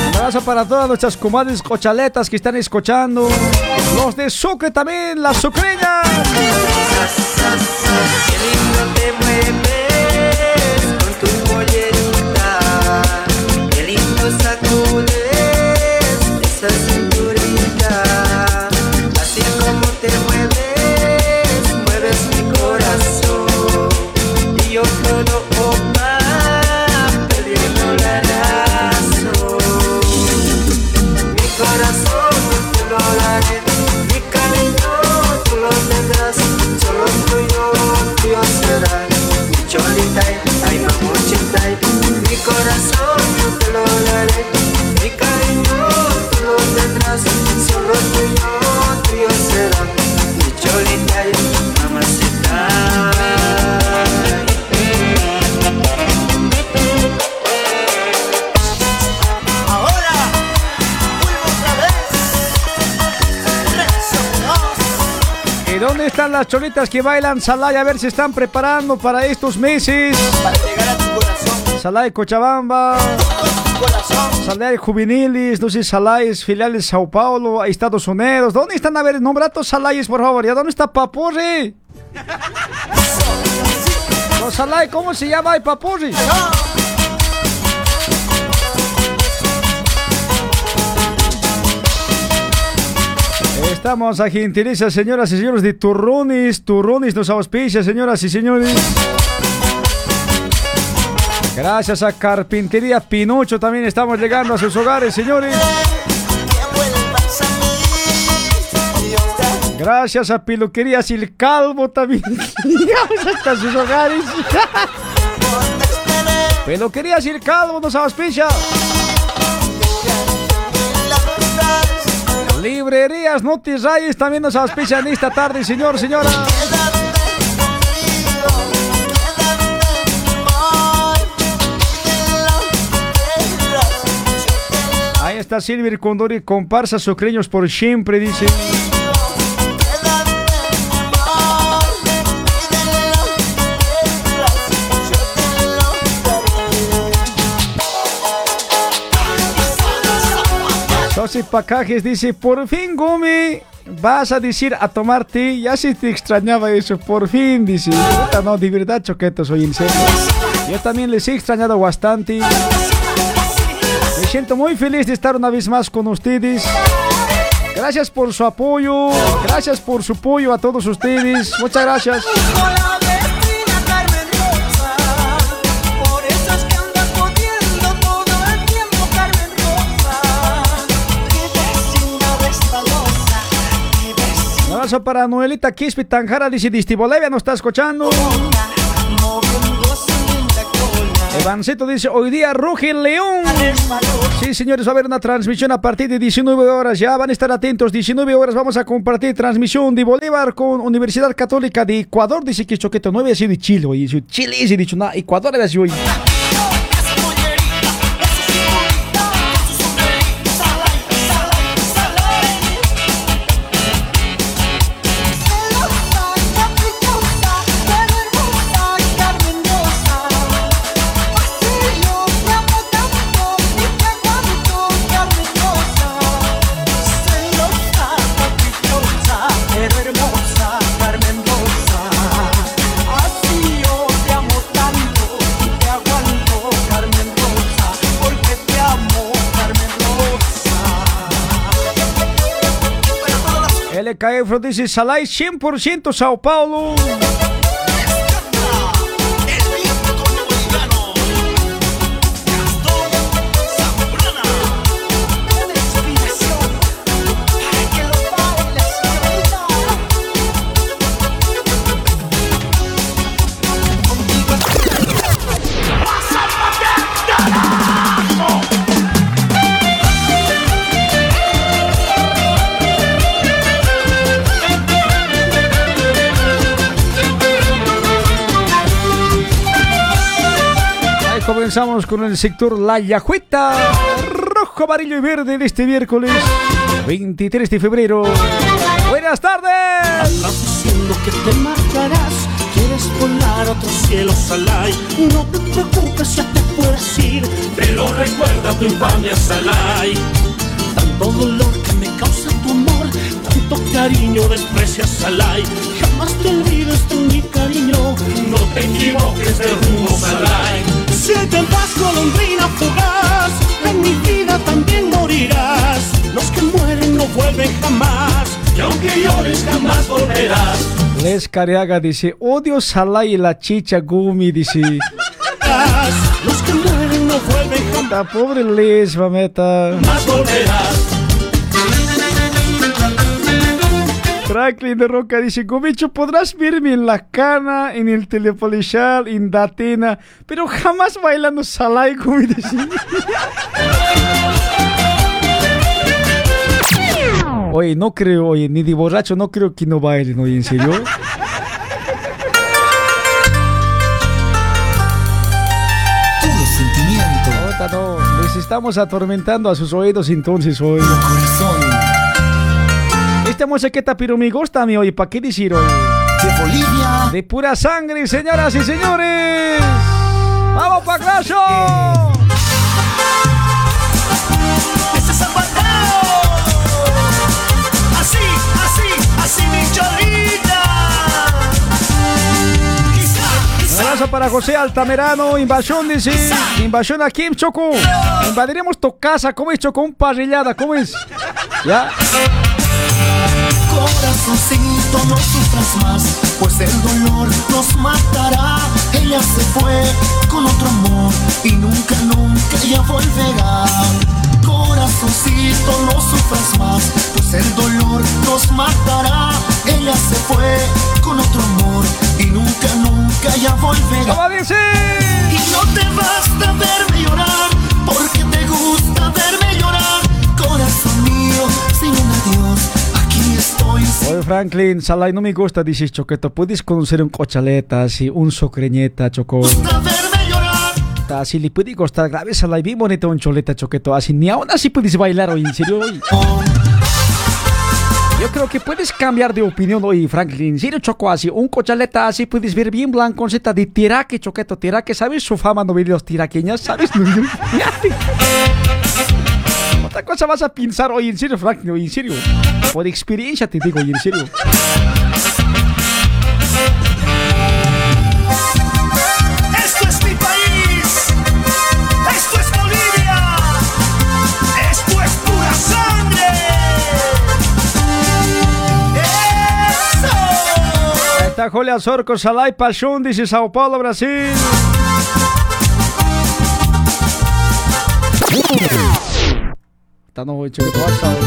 Un abrazo para todas nuestras comadres cochaletas que están escuchando. Los de Sucre también, las sucreñas. Están las cholitas que bailan Salay? A ver si están preparando para estos meses. Salay Cochabamba. Salai juveniles, no sé, Salais, filiales Sao Paulo, a Estados Unidos. ¿Dónde están? A ver, nombra Salais, por favor. ¿Ya dónde está Papurri? Los Salai, ¿cómo se llama? Papurri. Estamos a gentileza, señoras y señores de Turrunis. Turrunis nos auspicia, señoras y señores. Gracias a Carpintería Pinocho también estamos llegando a sus hogares, señores. Gracias a Peluquerías El Calvo también llegamos hasta sus hogares. Peluquerías El Calvo nos auspicia. Librerías Notis Reyes también nos auspician esta tarde, señor, señora. Ahí está Silvia Condori, comparsa sucreños por siempre, dice. Sosi Pacajes dice, por fin Gumi, vas a decir a tomar té, ya si te extrañaba eso, por fin, dice. No, de verdad, choquetos, soy en. Yo también les he extrañado bastante. Me siento muy feliz de estar una vez más con ustedes. Gracias por su apoyo, gracias por su apoyo a todos ustedes. Muchas gracias. Para Noelita Quispe Tanjara, dice Bolivia, nos está escuchando. Evancito dice, hoy día ruge león. Sí, señores, va a haber una transmisión a partir de 19 horas. Ya van a estar atentos. 19 horas vamos a compartir transmisión de Bolívar con Universidad Católica de Ecuador. Dice que Choqueto no había sido de Chile. Oye, Chile, se dicho, nada, Ecuador había sido hoy. Rosa. LKF dice, Salai 100% Sao Paulo. Comenzamos con el sector La Yajueta. Rojo, amarillo y verde de este miércoles 23 de febrero. Buenas tardes. Diciendo que te marcharás, quieres volar a otro cielo, Salai. No te preocupes, ya te puedes ir, pero recuerda tu infamia, Salai. Tanto dolor que me causa tu amor, tanto cariño desprecias, Salai. Jamás te olvides de mi cariño, no te equivoques de rumbo, Salai. Si te vas, golondrina fugaz, en mi vida también morirás. Los que mueren no vuelven jamás, y aunque llores jamás volverás. Les Cariaga dice, odio Salai y la chicha Gumi, dice. Los que mueren no vuelven jamás. La pobre Les, mameta. Más volverás. Franklin de Roca dice, Gomicho, podrás verme en la cana, en el telepolicial, en Datena, pero jamás bailando Salai, Gumi. Oye, no creo, oye, ni de borracho no creo que no bailen, oye, ¿en serio? Puro sentimiento. Puta, no, les estamos atormentando a sus oídos entonces hoy. Esta musiqueta pero me gusta a mí hoy, ¿para qué decir hoy? De Bolivia. De pura sangre, señoras y señores. ¡Vamos, Paclayo! ese es apartado. Así, así, así mi cholita. Un abrazo para José Altamerano, invasión dice, invasión aquí en Choco. Invadiremos tu casa, ¿cómo es Choco? Un parrillada, ¿cómo es? Ya. Corazoncito, no sufras más, pues el dolor nos matará. Ella se fue con otro amor y nunca, nunca ella volverá. Corazoncito, no sufras más, pues el dolor nos matará. Ella se fue con otro amor y nunca, nunca ella volverá. Franklin, Salai, no me gusta, dices Choqueto. ¿Puedes conocer un cochaleta, así, un socreñeta, Choco? Así le puede costar grave, Salai, bien bonito un choleta, Choqueto. Así, ni aún así puedes bailar hoy, en serio, hoy. Yo creo que puedes cambiar de opinión hoy, Franklin. En serio, Choco, así, un cochaleta así puedes ver bien blanco, Z de tiraque, Choqueto, tiraque, ¿sabes? Su fama no videos tiraqueñas, ¿sabes? Cosa vas a pensar hoy, en serio, Franklin, hoy, en serio. Por experiencia te digo, hoy, en serio. Esto es mi país. Esto es Bolivia. Esto es pura sangre. Ahí está Julia Sorco, Salai Pachón, dice Sao Paulo, Brasil. Está no, Choqueto, WhatsApp.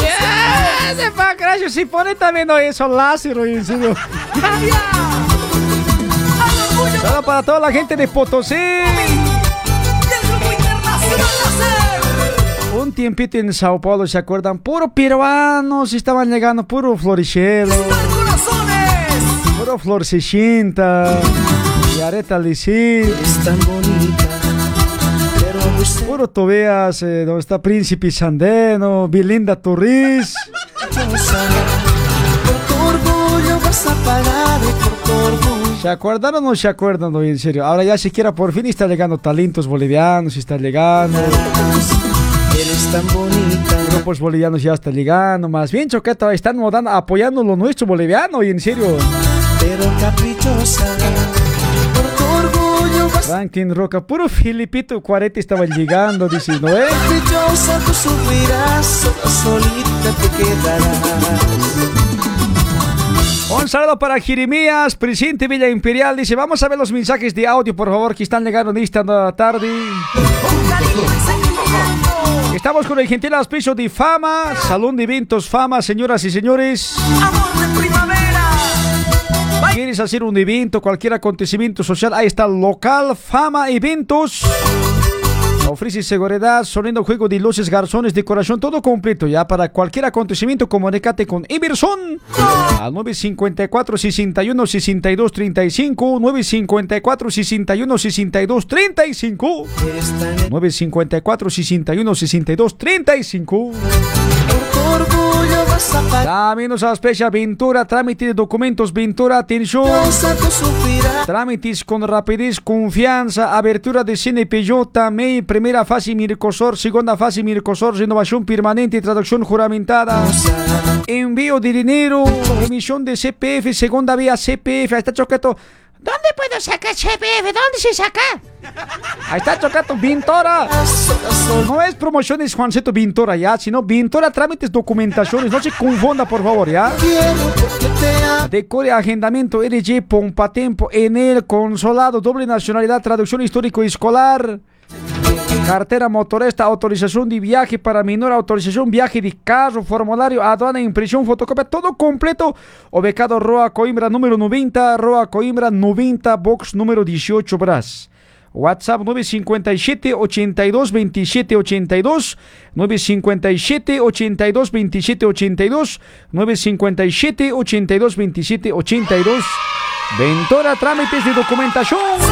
Yeah, ese pa' crash, si pone también hoy eso en serio. Saludos para toda la gente de Potosí. Un tiempito en Sao Paulo, ¿se acuerdan? Puro peruanos estaban llegando, puro florichelo. Puro flor 60. Y areta. Puro Tobias, eh, donde está Príncipe Sandeno, Belinda Turris. ¿Se acuerdan o no se acuerdan? No, en serio. Ahora ya siquiera por fin está llegando talentos bolivianos, está llegando. Eres tan bonita. Grupos bolivianos ya está llegando. Más bien, Choqueta, están modando, apoyando lo nuestro boliviano, y en serio. Pero caprichosa. Por tu orgullo vas Ranking Roca, puro Filipito 40 estaba llegando, diciendo, ¿eh? caprichosa. Tú sufrirás, sola solita te quedarás. Un saludo para Jeremías, presidente Villa Imperial. Dice, vamos a ver los mensajes de audio, por favor, que están llegando en esta tarde. Estamos con el gentil auspicio de Fama, Salón de Eventos Fama, señoras y señores. ¿Quieres hacer un evento, cualquier acontecimiento social? Ahí está local Fama Eventos. Ofrece seguridad, sonido, juego de luces, garzones, decoración, todo completo. Ya para cualquier acontecimiento, comunícate con Iberson al 954 61 62 35 954 61 62 35 954 61 62 35 Vas a. También aspecha Ventura, trámite de documentos, Ventura, atención. Trámites con rapidez, confianza, abertura de CNPJ, MEI, primera fase Mircosor, segunda fase Mircosor, renovación permanente, traducción juramentada, envío de dinero, emisión de CPF, segunda vía CPF, ahí está Choqueto. ¿Dónde puedo sacar CPF? ¿Dónde se saca? Ahí está Choqueto, Vintora. No es promociones Juancito Vintora, ya, sino Vintora, trámites, documentaciones, no se confunda, por favor, ya. Decore agendamiento LG Pompatempo en el consolado, doble nacionalidad, traducción histórico escolar. Cartera motorista, autorización de viaje para menor, autorización viaje de carro, formulario, aduana, impresión, fotocopia, todo completo. Ubicado Roa Coimbra número 90, Roa Coimbra 90, box número 18, Bras. WhatsApp 957 82 27 82 957 82 27 82 957 82 27 82 Ventora Trámites de Documentación.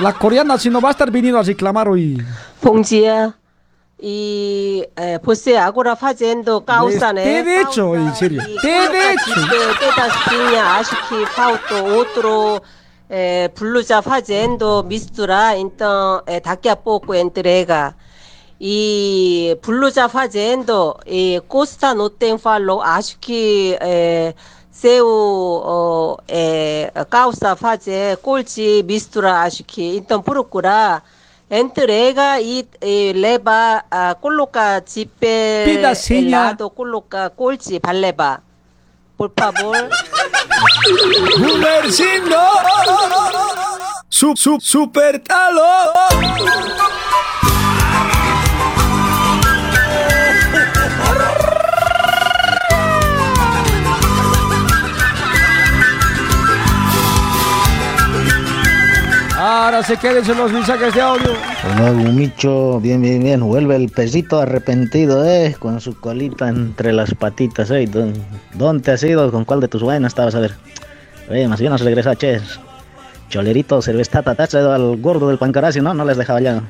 La coreana, si no va a estar viniendo a reclamar hoy. 봉지야, 이 에, 보스 아고라 파젠도 까우사네. Te he dicho, en serio. Te he dicho. 때다 스피냐 아시키 파우토 오트로 에, 블루자 파젠도 미스투라 인터 에, 다키아 뽀꾸 엔트레가 이 블루자 파젠도 이 코스타 노텐 팔로 아시키 에, 세우 어, 에, 까우사 파제 꼴지 미스투라 아시키 인턴 부르꾸라 entrega y eh, leva a coloca chipe Pida seña. helado coloca colchi paleva por favor Gumercindo. Sub, sub, super talo. Ahora se queden los mensajes de audio. Hola, Gumicho, bien, bien, bien. Vuelve el pesito arrepentido, ¿eh? Con su colita entre las patitas, ¿eh? ¿Dó- ¿Dónde has ido? ¿Con cuál de tus vainas estabas? A ver. Oye, más bien nos regresa, ches. Cholerito, has traído al gordo del Pancaracio, ¿no? No les dejaba ya.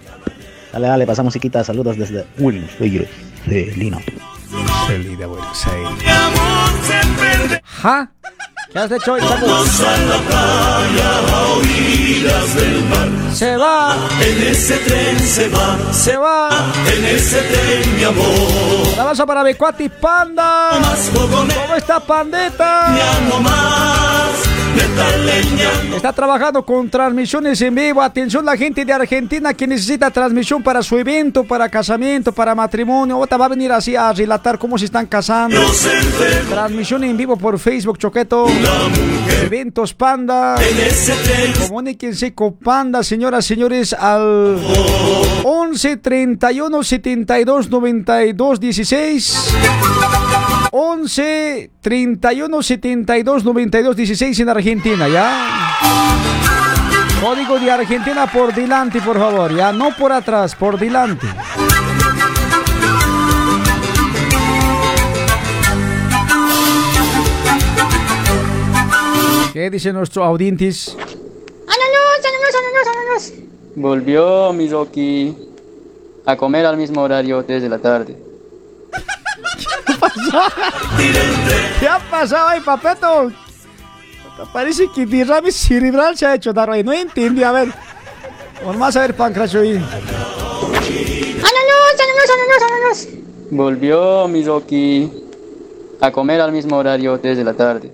Dale, dale, pasa musiquita. Saludos desde Buenos Aires, Lino. Feliz de Buenos Aires. ¿Ja? ¿Qué has hecho hoy, chapo? Se va. En ese tren se va. Se va. En ese tren, mi amor. Un abrazo para Becuati Panda. ¿Cómo está Pandeta? Está trabajando con transmisiones en vivo. Atención la gente de Argentina que necesita transmisión para su evento, para casamiento, para matrimonio. Otra va a venir así a relatar cómo se están casando. Transmisión en vivo por Facebook, Choqueto. Eventos Panda. Comuníquense con Panda, señoras y señores, al 11 31 72 92 16. 11 31 72 92 16 en Argentina, ¿ya? Código de Argentina por delante, por favor, ya no por atrás, por delante. ¿Qué dicen nuestros audientes? ¡Ananos, ananos, ananos, ananos! Volvió Mizoki a comer al mismo horario desde la tarde. ¿Qué ha pasado ahí, papeto? Parece que derrame cerebral se ha hecho dar ahí. No entendí, a ver. Vamos a ver, Pancracio ahí. ¡Ananos, ananos, ananos, ananos! Volvió Mizoki a comer al mismo horario desde la tarde.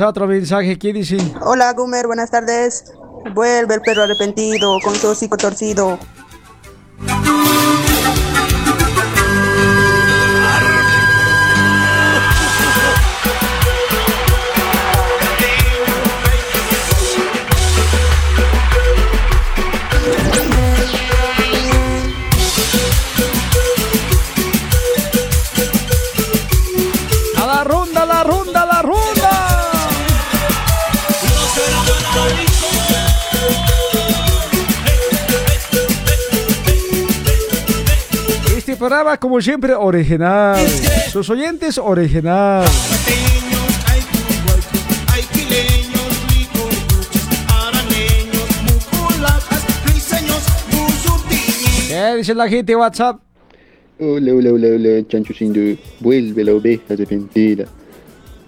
Otro mensaje. ¿Qué dice? Hola, Gumer, buenas tardes. Vuelve el perro arrepentido con su hocico torcido. Programa, como siempre, original. Sus oyentes, original. ¿Qué dice la gente de WhatsApp? Hola, hola, hola, hola, chancho sindo. Vuelve la oveja arrepentida.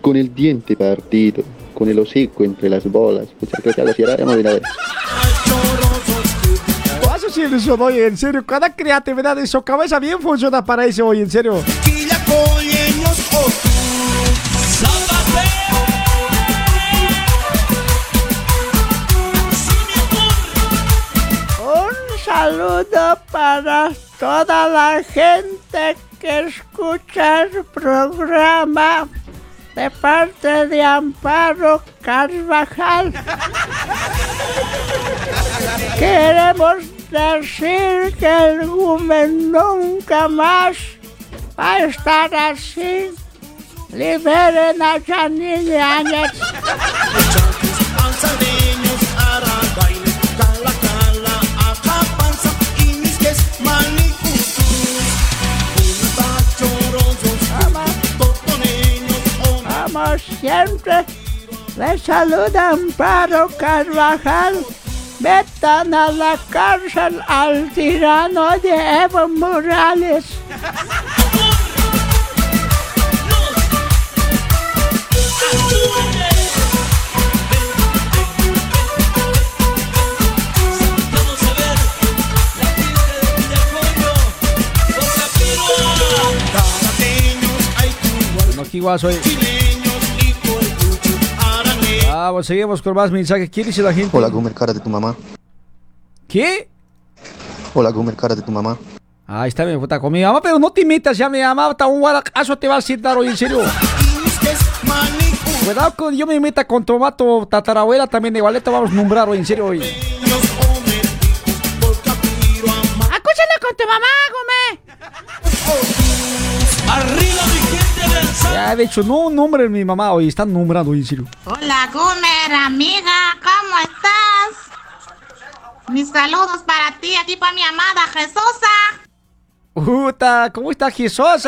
Con el diente partido, con el hocico entre las bolas. Algo así haremos de una vez. Oye, en serio, cada creatividad de su cabeza bien funciona para eso, oye, en serio. Un saludo para toda la gente que escucha el programa de parte de Amparo Carvajal. Queremos decir que el Gumen nunca más va a estar así. Liberen a Janine Áñez. Siempre, le saluda Amparo Carvajal. Metan a la cárcel al tirano de Evo Morales. Aquí guaso. eh. Vamos, seguimos con más mensajes. ¿Qué dice la gente? Hola, Gumer, cara de tu mamá. ¿Qué? Hola, Gumer, cara de tu mamá. Ahí está mi puta con mi mamá, pero no te metas ya, mi mamá. Hasta un guaracazo te va a dar hoy, en serio. Cuidado que yo me meta con tomato tatarabuela también de Valeta. Vamos a nombrar hoy, en serio, hoy. Acúsala con tu mamá, Gómez. Arriba Ya, de hecho, no nombren mi mamá hoy. Están nombrando hoy, en serio. Hola, Gumer, amiga, ¿cómo estás? Mis saludos para ti, aquí para mi amada Jesusa. Puta, ¿cómo está Jesús?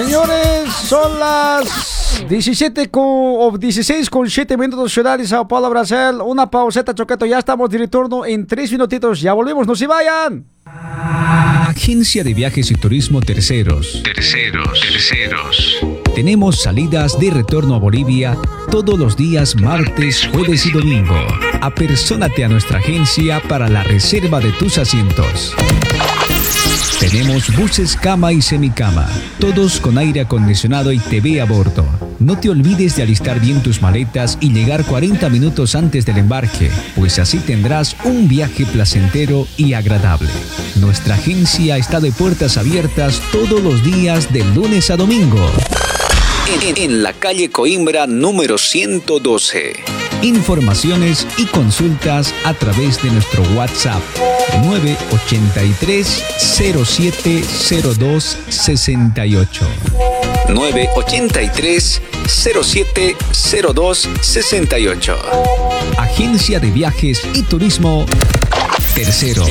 Señores, son las 17 con, o 16 con 7 minutos ciudad de Sao Paulo, Brasil. Una pauseta, Choqueto. Ya estamos de retorno en 3 minutitos. Ya volvemos, no se vayan. Agencia de Viajes y Turismo Terceros. Terceros. Terceros. Tenemos salidas de retorno a Bolivia todos los días martes, jueves y domingo. Apersónate a nuestra agencia para la reserva de tus asientos. Tenemos buses cama y semicama, todos con aire acondicionado y TV a bordo. No te olvides de alistar bien tus maletas y llegar 40 minutos antes del embarque, pues así tendrás un viaje placentero y agradable. Nuestra agencia está de puertas abiertas todos los días de lunes a domingo. En, en la calle Coimbra número 112. Informaciones y consultas a través de nuestro WhatsApp 983 0702 68. 983 0702 68. Agencia de Viajes y Turismo Tercero.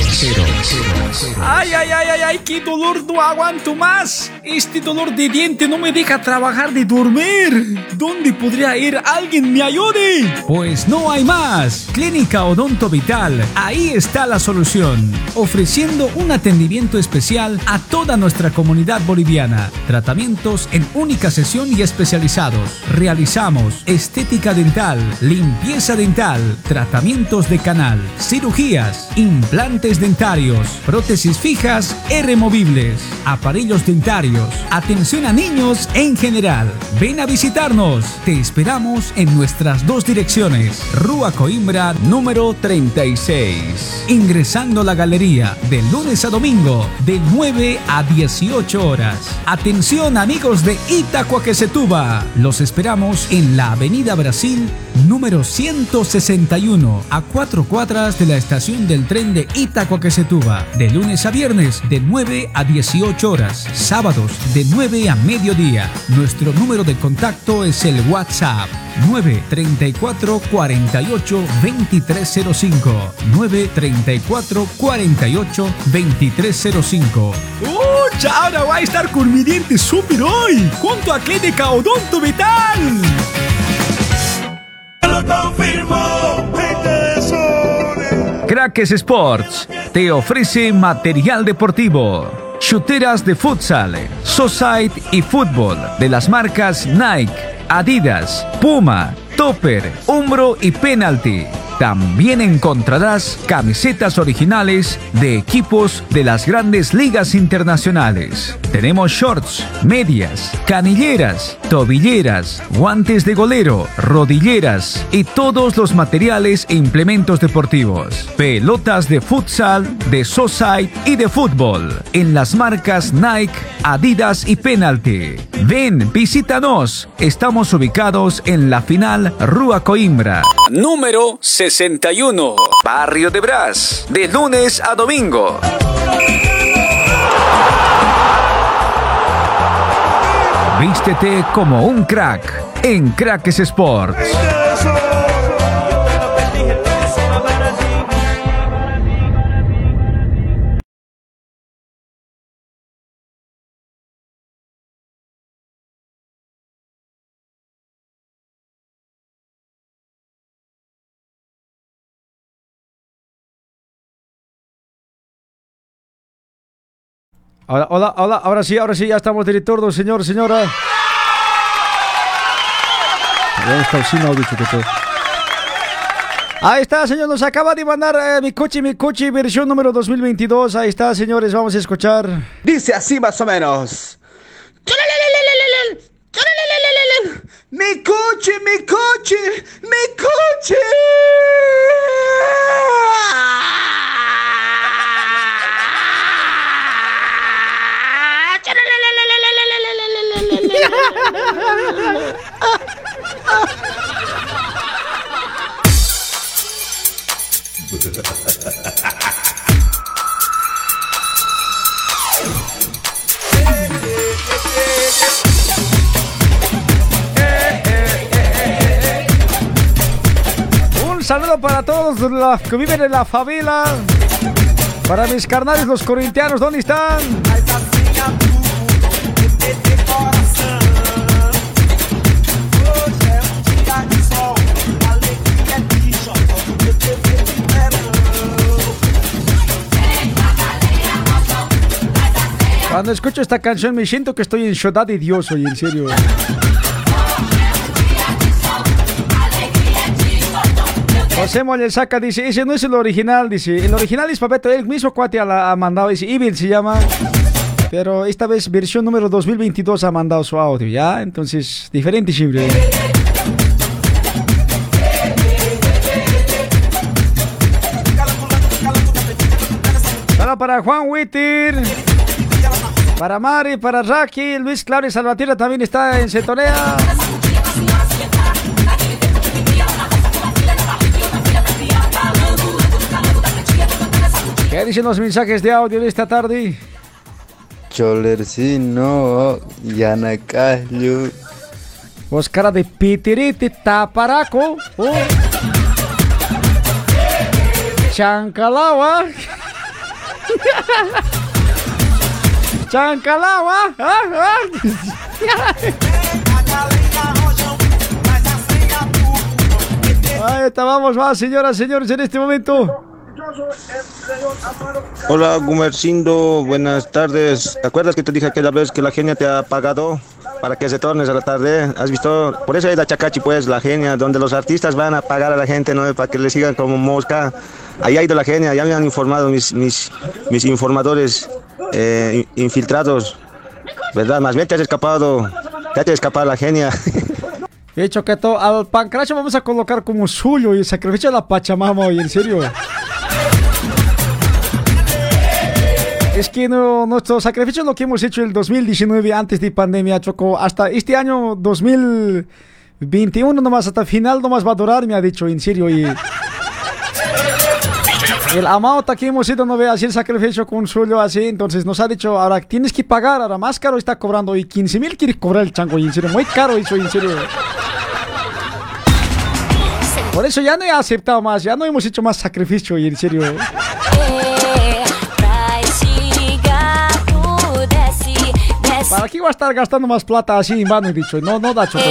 Ay, ay, ay, ay, ay, qué dolor, no aguanto más. Este dolor de diente no me deja trabajar ni dormir. ¿Dónde podría ir? ¿Alguien me ayude? Pues no hay más. Clínica Odonto Vital. Ahí está la solución. Ofreciendo un atendimiento especial a toda nuestra comunidad boliviana. Tratamientos en única sesión y especializados. Realizamos estética dental, limpieza dental, tratamientos de canal, cirugías, implantes dentarios, prótesis fijas e removibles, aparellos dentarios, atención a niños en general. Ven a visitarnos. Te esperamos en nuestras dos direcciones. Rúa Coimbra número 36. Ingresando a la galería de lunes a domingo de 9 a 18 horas. Atención amigos de Itacoaquecetuba. Los esperamos en la Avenida Brasil número 161 a cuatro cuadras de la estación del tren de Itacoaquecetuba. De lunes a viernes de 9 a 18 horas. Sábados de 9 a mediodía. Nuestro número de contacto es el WhatsApp 934 48 2305 934 48 2305 ¡Ucha! Ahora va a estar con mi diente súper hoy. Junto a Clínica Odonto Vital. Lo confirmo, Crackers Sports te ofrece material deportivo. Chuteras de futsal, Society y fútbol de las marcas Nike, Adidas, Puma, Topper, Umbro y Penalty. También encontrarás camisetas originales de equipos de las grandes ligas internacionales. Tenemos shorts, medias, canilleras, tobilleras, guantes de golero, rodilleras y todos los materiales e implementos deportivos. Pelotas de futsal, de society y de fútbol en las marcas Nike, Adidas y Penalty. Ven, visítanos. Estamos ubicados en la final Rua Coimbra. Número 61. Barrio de Brás. De lunes a domingo. Vístete como un crack en Crackes Sports. Hola, hola, hola, ahora sí, ahora sí, ya estamos de retorno, señor, señora. Ahí está, señor, nos acaba de mandar eh, mi coche, mi coche, versión número 2022. Ahí está, señores, vamos a escuchar. Dice así más o menos. Mi coche, mi coche, mi coche. Un saludo para todos los que viven en la favela. Para mis carnales, los corintianos, ¿dónde están? Cuando escucho esta canción me siento que estoy en ciudad de Dios, oye, en serio. José Moller saca, dice, ese no es el original, dice. El original es Papeto, el mismo cuate ha, mandado, dice, Evil se llama. Pero esta vez versión número 2022 ha mandado su audio, ¿ya? Entonces, diferente siempre. Saludos para Juan Witter. Para Mari, para Raki, Luis Claudio Salvatierra también está en Setonea. ¿Qué dicen los mensajes de audio de esta tarde? Cholercino, Yanacayo. Vos cara de pitiriti, taparaco. Oh. Chancalawa. Chancalawa. Ah, ah. Ahí está, vamos más, señoras, señores, en este momento. Hola, Gumercindo, buenas tardes. ¿Te acuerdas que te dije aquella vez que la genia te ha pagado para que se tornes a la tarde? ¿Has visto? Por eso es la Chacachi, pues, la genia, donde los artistas van a pagar a la gente, ¿no? Para que le sigan como mosca. Ahí ha ido la genia, ya me han informado mis, mis, mis informadores eh, infiltrados. ¿Verdad? Más bien te has escapado, te ha escapado la genia. De hecho, que to- al pancracio vamos a colocar como suyo y sacrificio a la Pachamama, oye, en serio. Es que no, nuestro sacrificio lo que hemos hecho el 2019 antes de pandemia, Choco. Hasta este año 2021 nomás, hasta final nomás va a durar, me ha dicho, en serio. Y el amauta que hemos ido no ve así el sacrificio con suyo así, entonces nos ha dicho, ahora tienes que pagar, ahora más caro está cobrando y 15 mil quiere cobrar el chango, y en serio, muy caro eso, en serio. Por eso ya no he aceptado más, ya no hemos hecho más sacrificio, y en serio. ¿Para qué va a estar gastando más plata así en vano? He dicho, no, no da choco.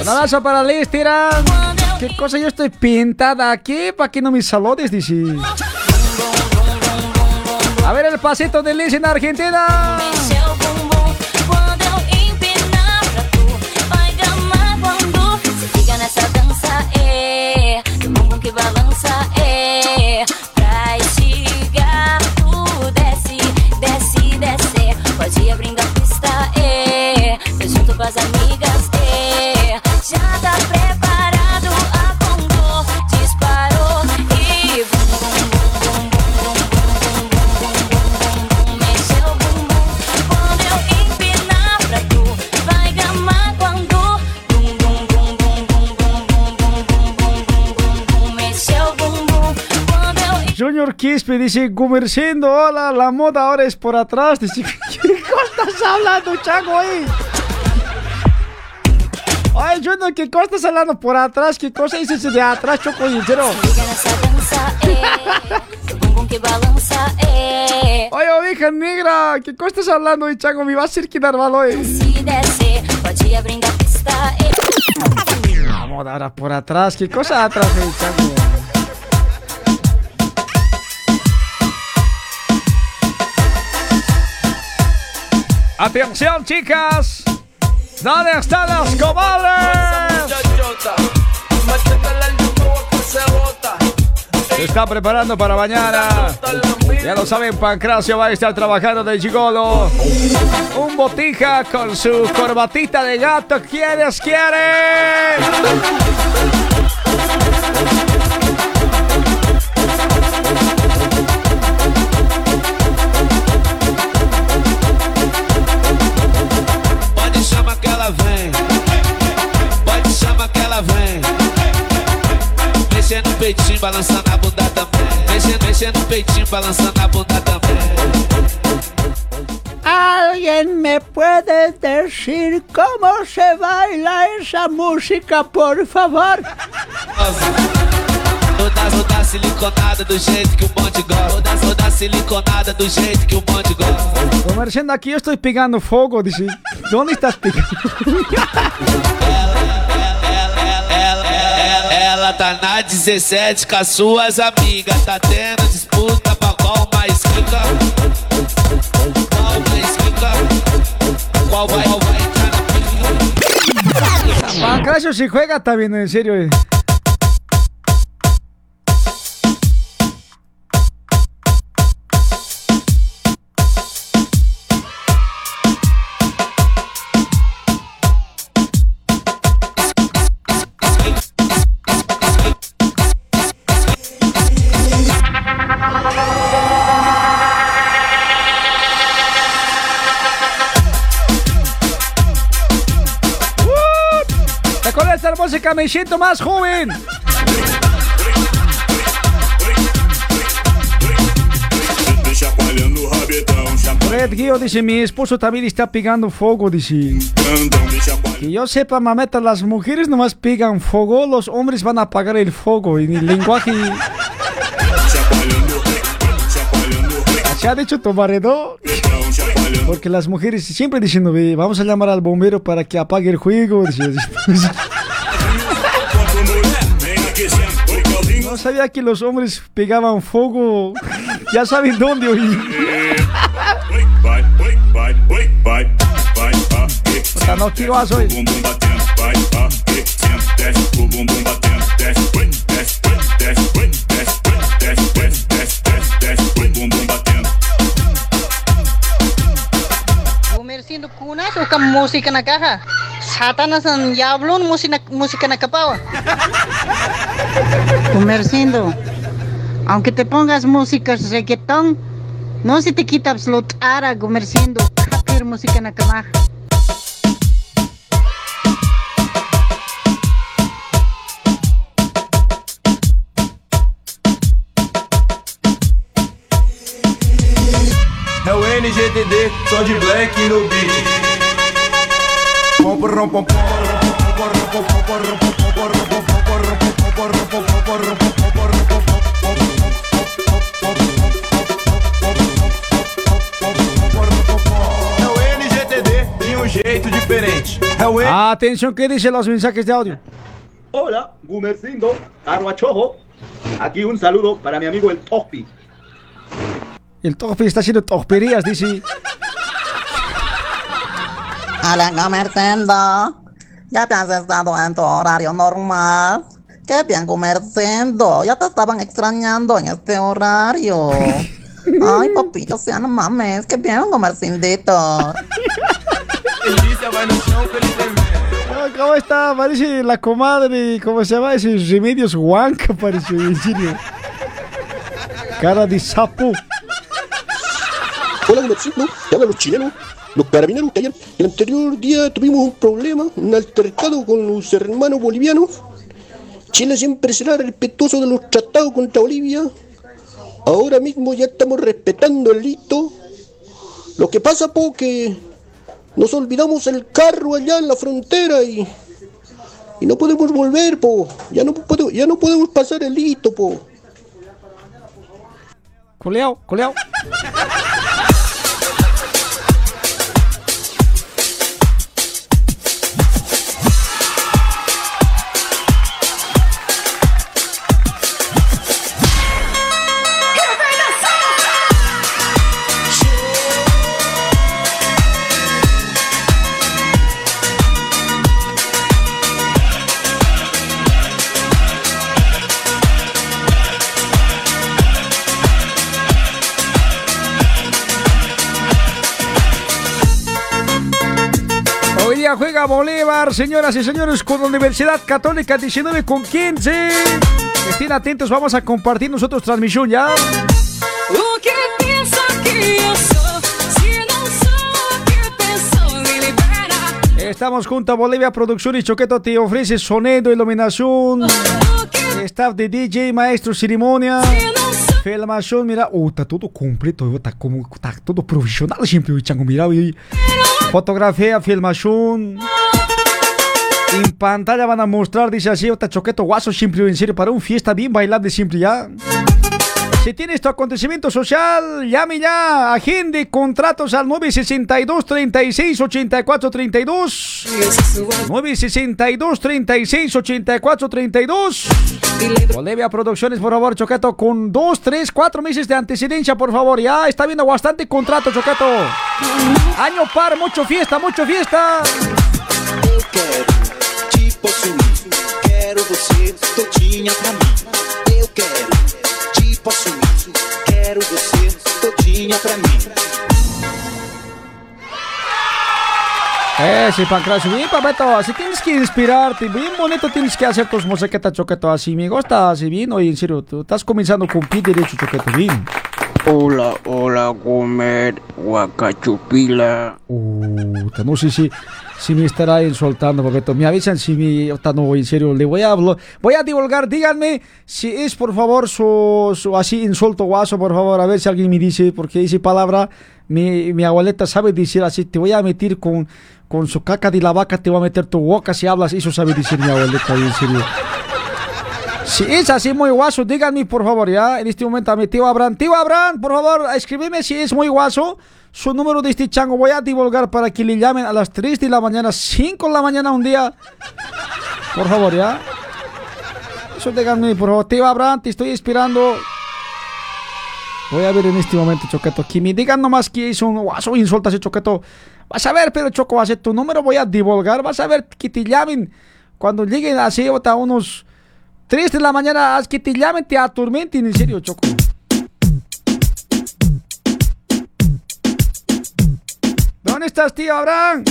Un abrazo para Liz, tira. ¿Qué cosa yo estoy pintada aquí? ¿Para que no me saludes? Dice. A ver el pasito de Liz en Argentina. Quispe dice, Gumercindo, hola, la moda ahora es por atrás. Dice, ¿qué cosa estás hablando, Chago, ahí? Ay, Junior, ¿qué cosa estás hablando por atrás? ¿Qué cosa dices de atrás, Choco que balança, é. Oye, oveja negra, ¿qué cosa estás hablando, y Chago? Me va a hacer quedar mal hoy. É. La moda ahora por atrás, ¿qué cosa atrás, eh, Atención, chicas. ¿Dónde están las comadres? Se está preparando para mañana. Ya lo saben, Pancracio va a estar trabajando de gigolo. Un botija con su corbatita de gato. ¿Quiénes quieren? Peitinho, balançando a bunda também. Mexendo, mexendo no peitinho, balançando a bunda também. ¿Alguien me puede decir cómo se baila esa música, por favor? Toda, toda siliconada do jeito que o bonde gosta. Toda, toda siliconada do jeito que o bonde gosta. Comerciando aquí, yo estoy pegando fuego. Dice, ¿dónde estás pegando? Ela tá na 17 com as suas amigas. Tá tendo disputa pra qual mais fica. Qual mais fica? Qual vai, qual vai entrar na pilha? Pancracio si juega también, en serio. Me siento más joven. Red Guio dice, mi esposo también está pegando fuego, dice. Que yo sepa, mameta, las mujeres nomás pegan fuego, los hombres van a apagar el fuego. Y el lenguaje... ¿Se ha dicho tu marido? Porque las mujeres siempre diciendo, "Ve, vamos a llamar al bombero para que apague el juego. dice. no sabía que los hombres pegaban fuego. ya saben dónde hoy. No que horas hoy. Comerciando cuna, caja. Satanás, diablo, música na capawa. Comerciando. Aunque te pongas música reggaetón, no se te quita absolutar comerciando. Kapir música na cama. É o NGTD, só de black no beat. Pom, pom, pom, pom, pom, pom, pom, pom, pom, pom, pom, pom, Atención, ¿qué dicen los mensajes de audio? Hola, Gumercindo, Arhuachojo. Aquí un saludo para mi amigo el Topi. El Topi está haciendo toperías, dice. Hola, Comerciendo. Ya te has estado en tu horario normal. Qué bien, Comerciendo. Ya te estaban extrañando en este horario. Ay, papito, sea no mames. Qué bien, Comercindito. ¿Cómo está? Parece la comadre, ¿cómo se llama? Ese Remedios Huanca, parece, en serio. Cara de sapo. Hola, Gumercindo. Te hablan los chilenos. Los carabineros que ayer, el anterior día tuvimos un problema, un altercado con los hermanos bolivianos. Chile siempre será respetuoso de los tratados contra Bolivia. Ahora mismo ya estamos respetando el hito. Lo que pasa, po, que nos olvidamos el carro allá en la frontera y, y no podemos volver, po. Ya no, ya no podemos pasar el hito, po. Coleao, coleao. Juega Bolívar, señoras y señores, con Universidad Católica 19 con 15. Estén atentos, vamos a compartir nosotros transmisión ya. Estamos junto a Bolivia Producción y Choqueto te ofrece sonido, iluminación, staff de DJ, maestro, ceremonia, filmación, mira, oh, está todo completo, está como, está todo profesional siempre, chango, mira, y- fotografía, filmación. En pantalla van a mostrar, dice así, está Choqueto Guaso siempre, en serio, para un fiesta bien bailable siempre ya. Si tienes tu acontecimiento social, llame ya. Agende contratos al 962 36 84 32. 962 36 84 32. Bolivia Producciones, por favor, Choqueto, con 2, 3, 4 meses de antecedencia, por favor. Ya está viendo bastante contrato, Choqueto. Año par, mucho fiesta, mucho fiesta. Eh, sí, Pancracio, bien, papeto, así tienes que inspirarte, bien bonito tienes que hacer tus musiquetas, Choqueto, así, me gusta, así bien, oye, en serio, tú estás comenzando con pie derecho, Choqueto, bien. Hola, hola, comer guacachupila. Puta, no sé si, si me estará insultando, papeto, me avisan si me, no, en serio, le voy a hablar, voy a divulgar, díganme si es, por favor, su, su así insulto guaso, por favor, a ver si alguien me dice, porque esa palabra, mi, mi abuelita sabe decir así, te voy a meter con, con su caca de la vaca, te voy a meter tu boca si hablas, eso sabe decir mi abuelita, en serio. Si es así muy guaso, díganme por favor, ya, en este momento a mi tío Abraham. Tío Abraham, por favor, escríbeme si es muy guaso. Su número de este chango voy a divulgar para que le llamen a las 3 de la mañana, 5 de la mañana un día. Por favor, ya. Eso díganme, por favor. Tío Abraham, te estoy esperando. Voy a ver en este momento, Choqueto, que me digan nomás que es un guaso insulta ese Choqueto. Vas a ver, pero Choco, vas a tu número voy a divulgar. Vas a ver que te llamen cuando lleguen así, hasta unos 3 de la mañana, haz que te llamen, te atormenten, en serio, Choco. ¿Dónde estás, tío Abraham?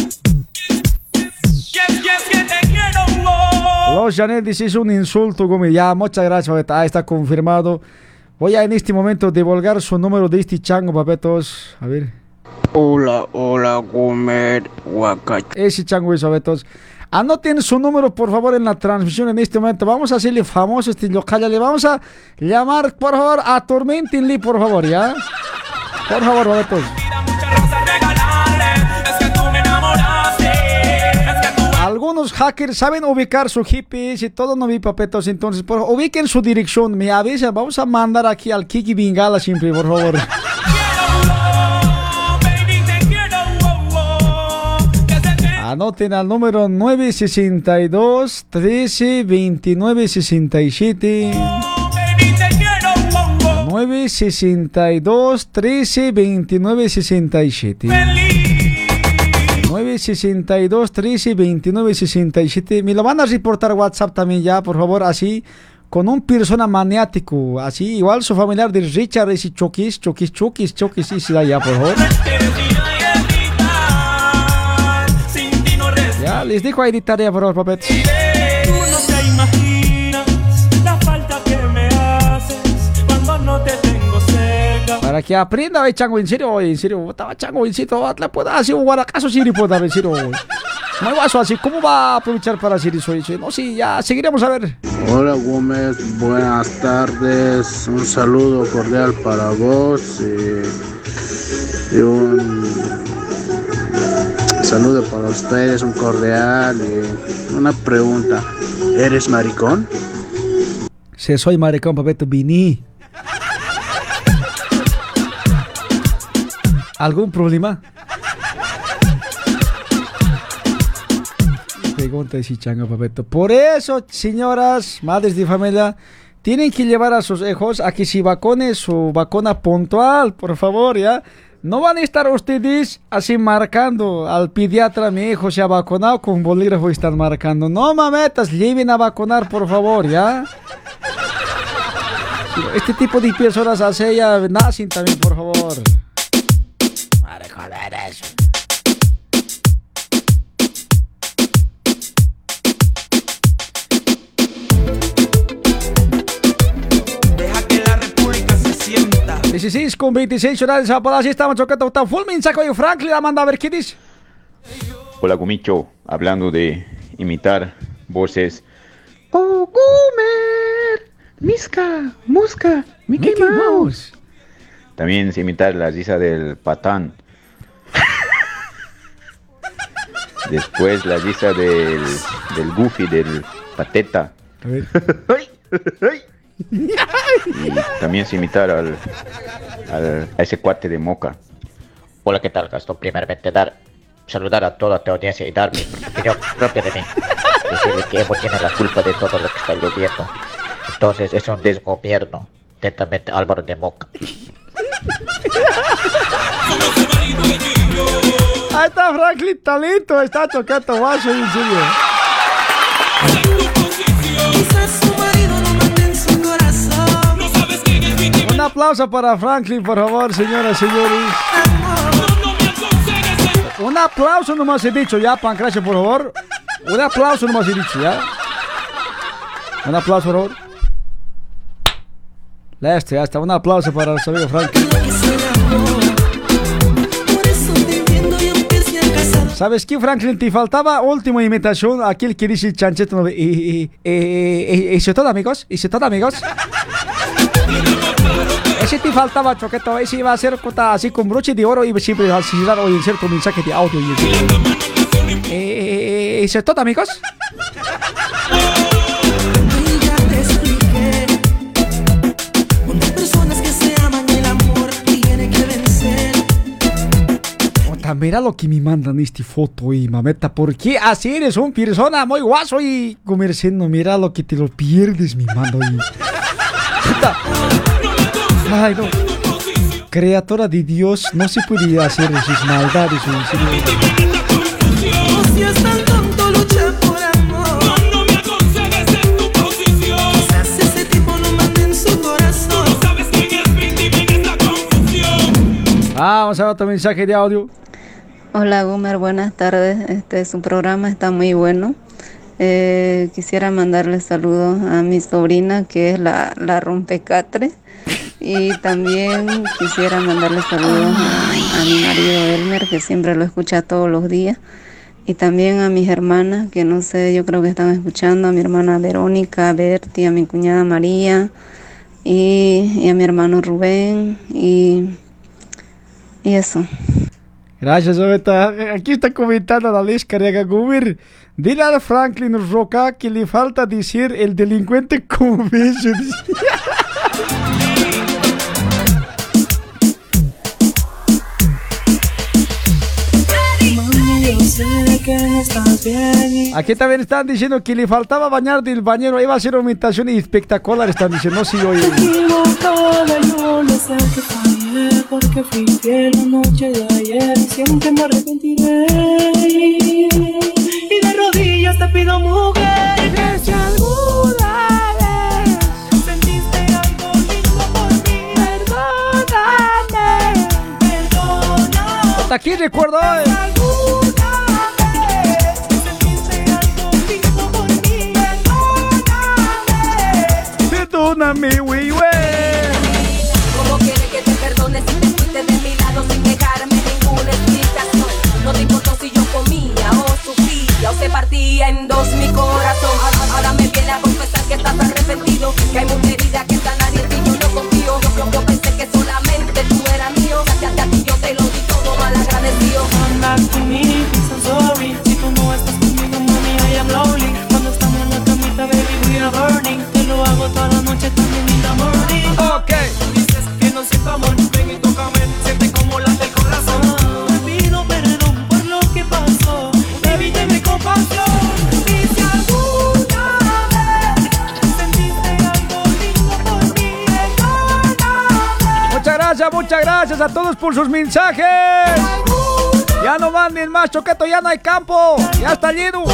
Los Janet dice es un insulto, Gumi. Ya, muchas gracias, papeta. Ah, está confirmado. Voy a en este momento divulgar su número de este chango, papetos. A ver. Hola, hola, comer guacachupila. Ese chango es, papetos. Anoten su número, por favor, en la transmisión en este momento. Vamos a hacerle famoso este local. Le vamos a llamar, por favor, atormentenle, por favor, ¿ya? Por favor, papetos. Algunos hackers saben ubicar su GPS y todo, no vi papetos. Entonces, por favor, ubiquen su dirección. Me avisan. Vamos a mandar aquí al Kiki Bingala siempre, por favor. Anoten al número 962 13 29 67. 962 13 29 67. 962 13 29 67. Me lo van a reportar WhatsApp también ya, por favor, así. Con un persona maniático, así, igual su familiar de Richard y Chokis, Chokis, Chokis, Chokis, y se da ya, por favor. Les dejo ahí de tarea, por favor, papetes. Tú no te imaginas la falta que me haces cuando no te tengo cerca. Para que aprenda, oye, chango, en serio, oye, en serio, estaba chango, en serio, le puedo hacer un guaracazo, sí, le puedo dar, en serio. hay vaso así, ¿cómo va a aprovechar para hacer eso? No, sí, ya, seguiremos a ver. Hola Gómez, buenas tardes. Un saludo cordial para vos y, y un saludo para ustedes, un cordial una pregunta. ¿Eres maricón? Si soy maricón, papeto, vini. ¿Algún problema? Pregunta si changa, papeto. Por eso, señoras, madres de familia, tienen que llevar a sus hijos a que se vacune su vacuna puntual, por favor, ¿ya? No van a estar ustedes así marcando al pediatra, mi hijo se ha vacunado, con bolígrafo están marcando. No mametas, lleven a vacunar, por favor, ¿ya? Este tipo de personas así ya nacen también, por favor. Para joder eso. 16 con 26 horas de así estamos chocando. Está full mensaje de Franklin, la manda a ver qué dice. Hola Gumicho, hablando de imitar voces. Oh, Gumer, Miska, Muska, Mickey, Mouse. También sé imitar la risa del patán. Después la risa del, del Goofy, del pateta. A ver. Y también sé imitar al, al- a ese cuate de Moca. Hola, ¿qué tal, Gastón? Primeramente, dar, saludar a toda tu audiencia y dar mi opinión propia de mí. Decirle que Evo tiene la culpa de todo lo que está lloviendo. Entonces, es un desgobierno. Atentamente, Álvaro de Moca. Ahí está Franklin, talento, está tocando en serio. Aplauso para Franklin, por favor, señoras y señores. Un aplauso nomás he dicho ya, Pancracio, por favor. Un aplauso nomás he dicho ya. Un aplauso, por favor. Listo, ya está. Un aplauso para nuestro amigo Franklin. ¿Sabes qué, Franklin? Te faltaba última imitación, aquel que dice chanchete. no, eh, eh, eh, eh, ¿Eso es todo, amigos? ¿Eso es todo, amigos? Ese te faltaba, Choqueto. Ese iba a ser puta, así con broche de oro y siempre a asignar o inserto un mensaje de audio. Y eso. Eh, eh, eh, ¿Eso es todo, amigos? Mira lo que me mandan esta foto y mameta. ¿Por qué así eres un persona muy guaso y comerciando? Mira lo que te lo pierdes, mi mando. Y... Puta. Ay, no. Creatora de Dios, no se puede hacer esas maldades. Vamos a ver otro mensaje de audio. Hola Gumer, buenas tardes. Este su programa está muy bueno. Eh, quisiera mandarle saludos a mi sobrina que es la, la rompecatre y también quisiera mandarle saludos a, mi marido Elmer que siempre lo escucha todos los días y también a mis hermanas que no sé, yo creo que están escuchando, a mi hermana Verónica, a Berti, a mi cuñada María y, a mi hermano Rubén y, y eso. Gracias, Obeta. Aquí está comentando la Liz Carriaga Gubir. Dile a Franklin Roca que le falta decir el delincuente convention. Aquí también están diciendo que le faltaba bañar del bañero. Iba a ser una imitación espectacular. Están diciendo, sí, oye. no sé que fallé porque fui fiel la noche de ayer y siempre me arrepentiré. Y de rodillas te pido mujer que si alguna vez sentiste algo lindo por mí, perdóname, perdóname. Hasta aquí recuerdo hoy. ไ美味味 por sus mensajes. Ya no manden más, Choqueto, ya no hay campo. Ya está lleno.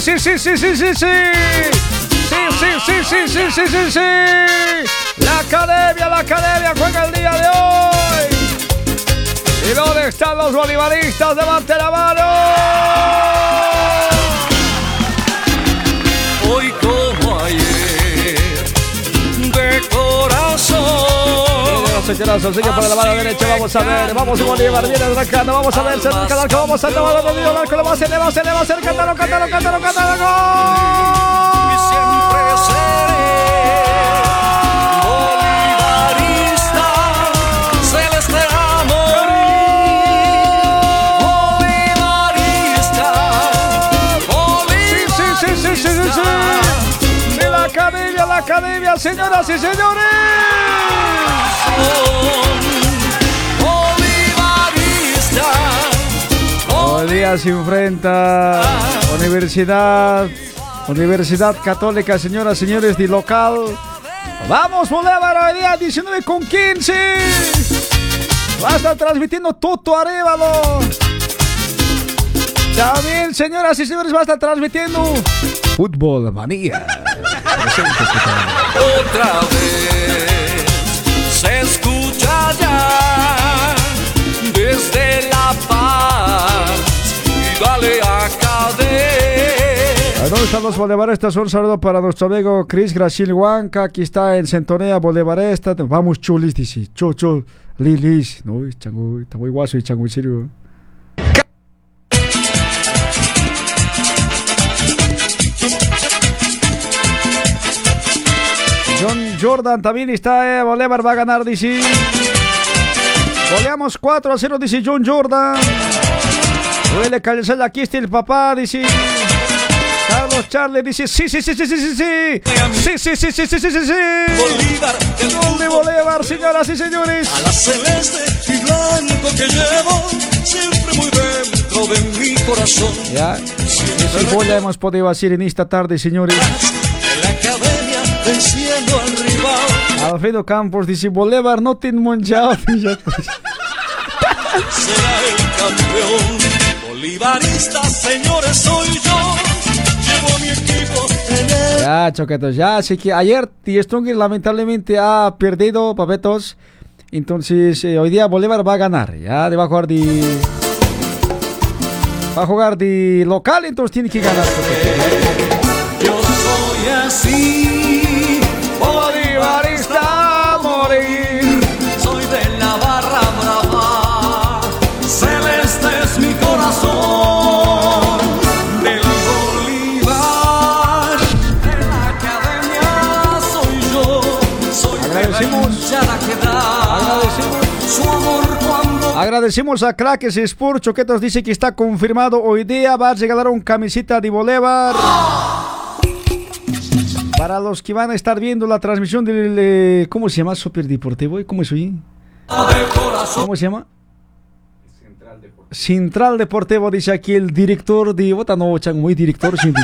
sí, sí, sí, sí, sí, sí, sí. Sí, sí, sí, sí, sí, sí, sí, La academia, la academia juega el día de hoy. ¿Y dónde están los bolivaristas? ¡Levante la mano! Señoras. Vamos a ver, vamos Bolívar, viene arrancando. Vamos a ver, se arranca el. Vamos a tomar el arco. Lo va a hacer, le va a hacer, le va a hacer. Cántalo, cántalo, cántalo, cántalo. Academia, señoras y señores. bolivarista. Hoy día se enfrenta Universidad, Universidad Católica, señoras y señores, de local. Vamos, Bolívar, hoy día 19 con 15. Va a estar transmitiendo Toto Arevalo. También, señoras y señores, va a estar transmitiendo Fútbol Manía. Otra vez se escucha ya desde La Paz y dale a cadena. ¿A ¿Dónde están los bolivaristas? Un saludo para nuestro amigo Chris Graciel Huanca. Aquí está en Sintonía Bolivarista. Vamos, chulis, dice. Chu, chu, lilis. No, está muy guaso y chango, en serio. Jordan también está, eh, Bolívar va a ganar, dice. Goleamos 4 a 0, dice John Jordan. Duele calzar aquí está el papá, dice. Carlos Charles dice, sí, sí, sí, sí, sí, sí, sí. Sí, sí, sí, sí, sí, sí, sí, sí. Bolívar, el Gol de Bolívar, señoras y señores. A la celeste y blanco que llevo siempre muy dentro de mi corazón. Ya, ese gol ya hemos podido hacer en esta tarde, señores. En la academia al rival. Alfredo Campos dice, Bolívar no tiene mundial. Será el campeón. Bolivarista, señores, soy yo. Llevo mi equipo en el Ya, choquetos, ya. Así que ayer T. Stronger lamentablemente ha perdido, papetos. Entonces, eh, hoy día Bolívar va a ganar. Ya va a jugar de. Va a jugar de local, entonces tiene que ganar. Yo soy así, bolivarista Agradecemos a Crackers Sport. Choquetos dice que está confirmado. Hoy día va a regalar un camiseta de Bolívar. Para los que van a estar viendo la transmisión del. eh, ¿Cómo se llama? Super Deportivo. ¿Cómo es hoy? ¿Cómo se llama? Central Deportivo, dice aquí el director de. Bota no, muy director, serio.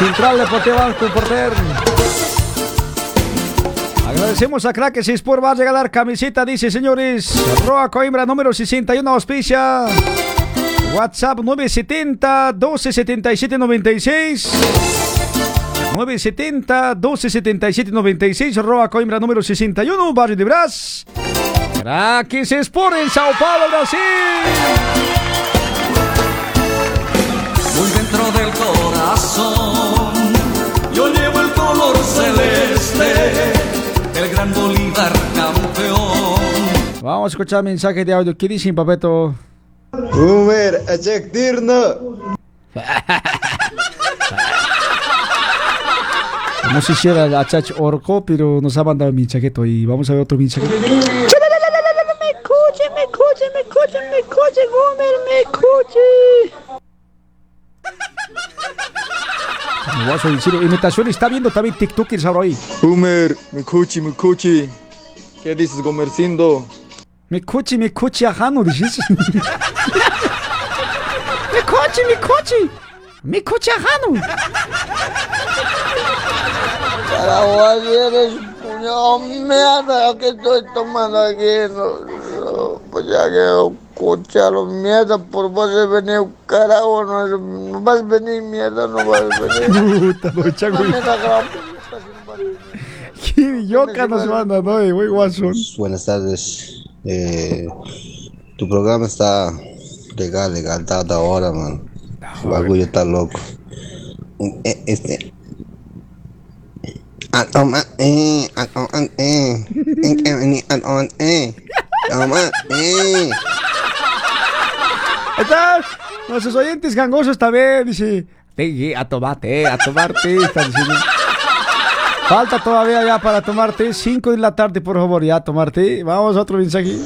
Central Deportivo, porter. Agradecemos a Crackers Sport, va a regalar camiseta, dice señores. Roa Coimbra número 61, auspicia. WhatsApp 970 1277 96. 970 1277 96. Roa Coimbra número 61, barrio de Brás. Crackers Sport en Sao Paulo, Brasil. muy dentro del corazón. Yo llevo el color celeste, el gran Bolívar campeón. Vamos a escuchar mensaje de audio. ¿Qué dicen, papeto? Umer, dirna. No sé si era la Chach Orco, pero nos ha mandado un mensajeto y vamos a ver otro mensaje. Me escuche, me escuche, me escuche, me escuche, Gomer, me escuche. Me voy a decir, está viendo también TikTokers ahora ahí. Umer, me cuchi, me cuchi. ¿Qué dices, Gomercindo? Me cuchi, me cuchi, ajano, dices. Me escuche, me escuche. Me escuche, ajano. Caraguay, eres puñado mierda que estoy tomando aquí. No, no, pues ya que escucharon mierda por vos de venir carajo, no, no vas a venir mierda, no vas a venir. Puta, no. No me da gran- Qué idiota nos manda, no, güey, guasón. Buenas tardes. Eh, tu programa está legal, legal, está ahora, man. El bagullo está loco. Eh, Este. Toma, eh, toma, eh. En que vení, a toma, eh. Toma, eh. Ahí está. Nuestros oyentes gangosos también, dice. "Te- A tomarte, a tomarte. están diciendo. Falta todavía ya para tomarte. 5 de la tarde, por favor, ya tomarte. Vamos a otro mensaje.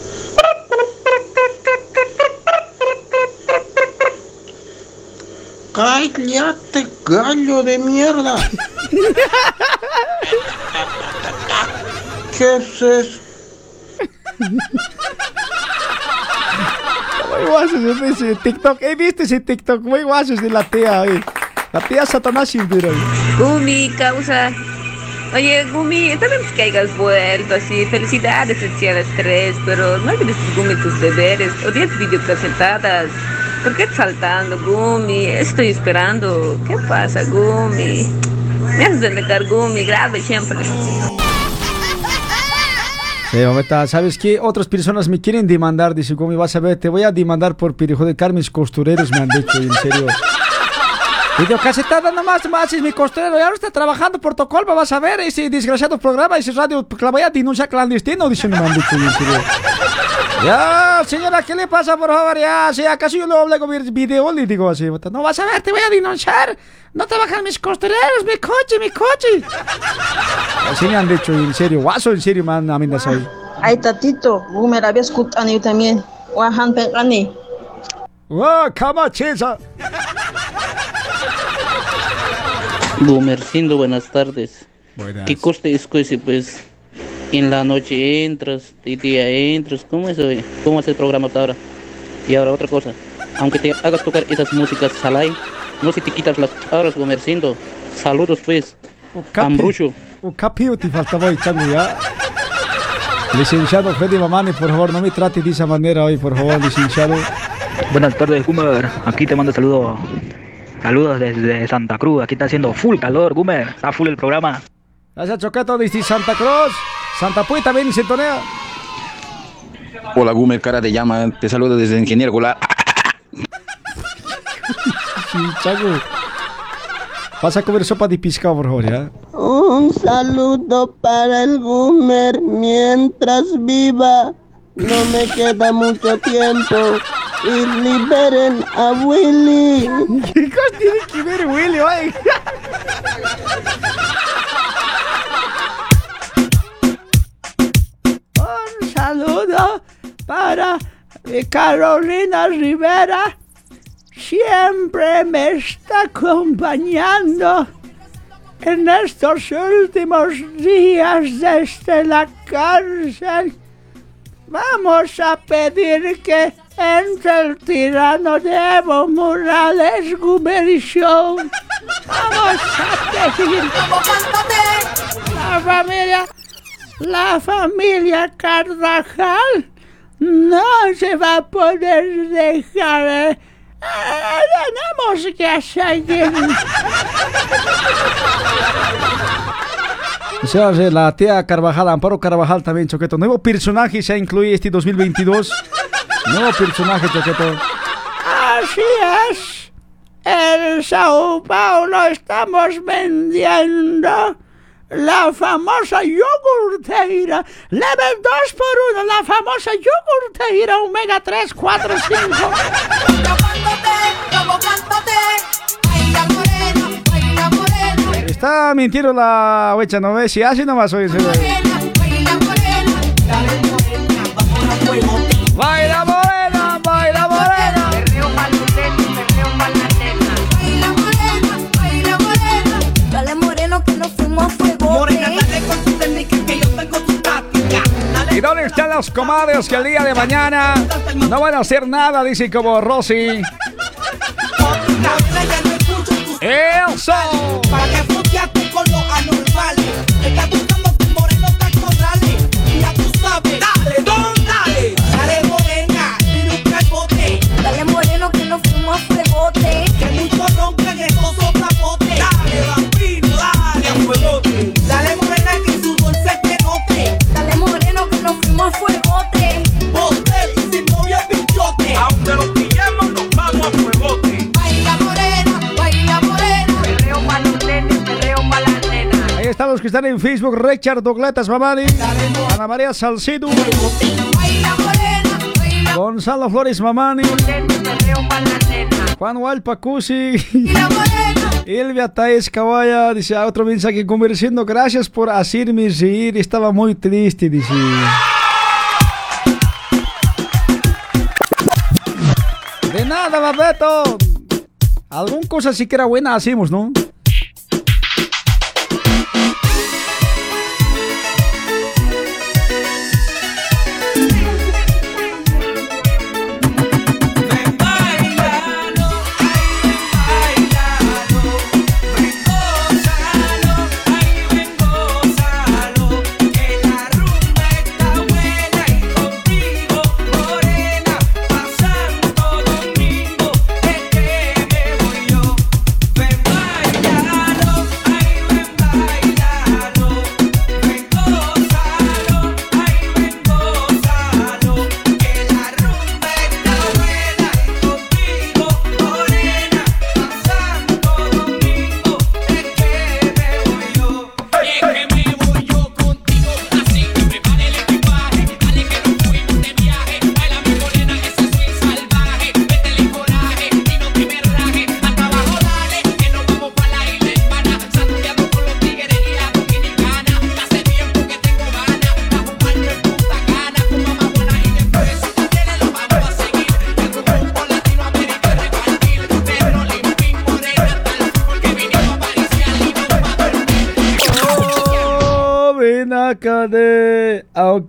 Cállate, gallo de mierda. ¿Qué es eso? Muy guasos ese TikTok. He visto ese TikTok. Muy guasos de la tía. eh. La tía Satanás eh. Gumi, causa. Oye, Gumi, está bien que hayas vuelto así. Felicidades, el 3, pero no olvides, Gumi, tus deberes. O 10 videopresentadas. ¿Por qué saltando, Gumi? Estoy esperando. ¿Qué pasa, Gumi? Me haces denegar, Gumi, grave siempre. Sí, ahorita, ¿sabes qué? Otras personas me quieren demandar. Dice, Gumi, vas a ver, te voy a demandar por perjudicar mis costureros, me han dicho, en serio. Videocasetada nomás, más es mi costurero. Y ahora está trabajando por Tocolma, vas a ver ese desgraciado programa, ese radio, que la voy a denunciar clandestino, dice, me en serio. Ya, señora, ¿qué le pasa, por favor? Ya, si acaso yo le obligo a ver video, le digo así. No vas a ver, te voy a denunciar. No trabajan mis costureros, mi coche, mi coche. Así me han dicho, en serio. Guaso, en serio, man, amenazas ahí. Ay, tatito, Gumer, había escuchado yo también. Wahan pegani. ¡Wow, cama chesa! Gumercindo, buenas tardes. Buenas. ¿Qué coste es que pues en la noche entras, de día entras? ¿Cómo es hoy? ¿Cómo es el programa hasta ahora? Y ahora otra cosa, aunque te hagas tocar esas músicas salai, no se te quitas las horas, Gumercindo. Saludos pues, Ambrucho. Un capío te faltaba hoy, chango, ya. Licenciado Freddy Mamani, por favor, no me trate de esa manera hoy, por favor, licenciado. Buenas tardes, Gumer. Aquí te mando saludos. Saludos desde Santa Cruz. Aquí está haciendo full calor, Gumer. Está full el programa. Gracias, Choqueto, desde Santa Cruz. Santa Puy también y sintonía. Hola, Gumer, cara de llama. Te saludo desde Ingeniero Golar. Sí, Chaco. Vas a comer sopa de pescado, por favor, ¿ya? Un saludo para el Gumer mientras viva. No me queda mucho tiempo. Y liberen a Willy. ¿Qué cosa tiene que ver Willy, oye? Un saludo para eh, Carolina Rivera. Siempre me está acompañando en estos últimos días desde la cárcel. Vamos a pedir que entre el tirano de Evo Morales Gumerishon. Vamos a pedir la familia, la familia Carvajal no se va a poder dejar. eh. Eh, tenemos que seguir. O sea, eh, la tía Carvajal, Amparo Carvajal también, Choqueto. Nuevo personaje se incluye este 2022. Nuevo personaje, Choqueto. Así es. En Sao Paulo estamos vendiendo la famosa yogurteira. Level 2 por 1, la famosa yogurteira Omega 3, 4, 5. Está mintiendo la huecha, ¿no ves? Si así nomás hoy se ve. Baila morena, baila morena. Dale moreno que nos fuimos a fuego. Morena, dale con tu técnica que yo tengo tu táctica. ¿Y dónde están las comadres que el día de mañana no van a hacer nada? Dice como Rosy. ¡Eso! Para que en Facebook. Richard Dogletas Mamani. Ana María Salcido. Gonzalo Flores Mamani. Juan Walpacusi. Elvia Taes Cabaya. Dice ah, otro mensaje conversando. Gracias por hacerme reír. Estaba muy triste. Dice. De nada, Babeto. Algún cosa siquiera buena hacemos, ¿no?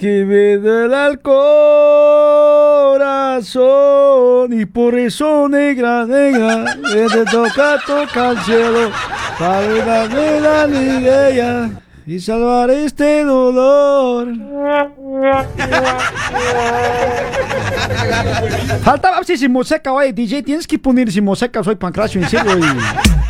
Aunque me duele el corazón y por eso negra, negra, te toca tocar el cielo para la alegría y salvar este dolor. Faltaba si música, oye, DJ, tienes que poner si música, soy Pancracio, en serio. y-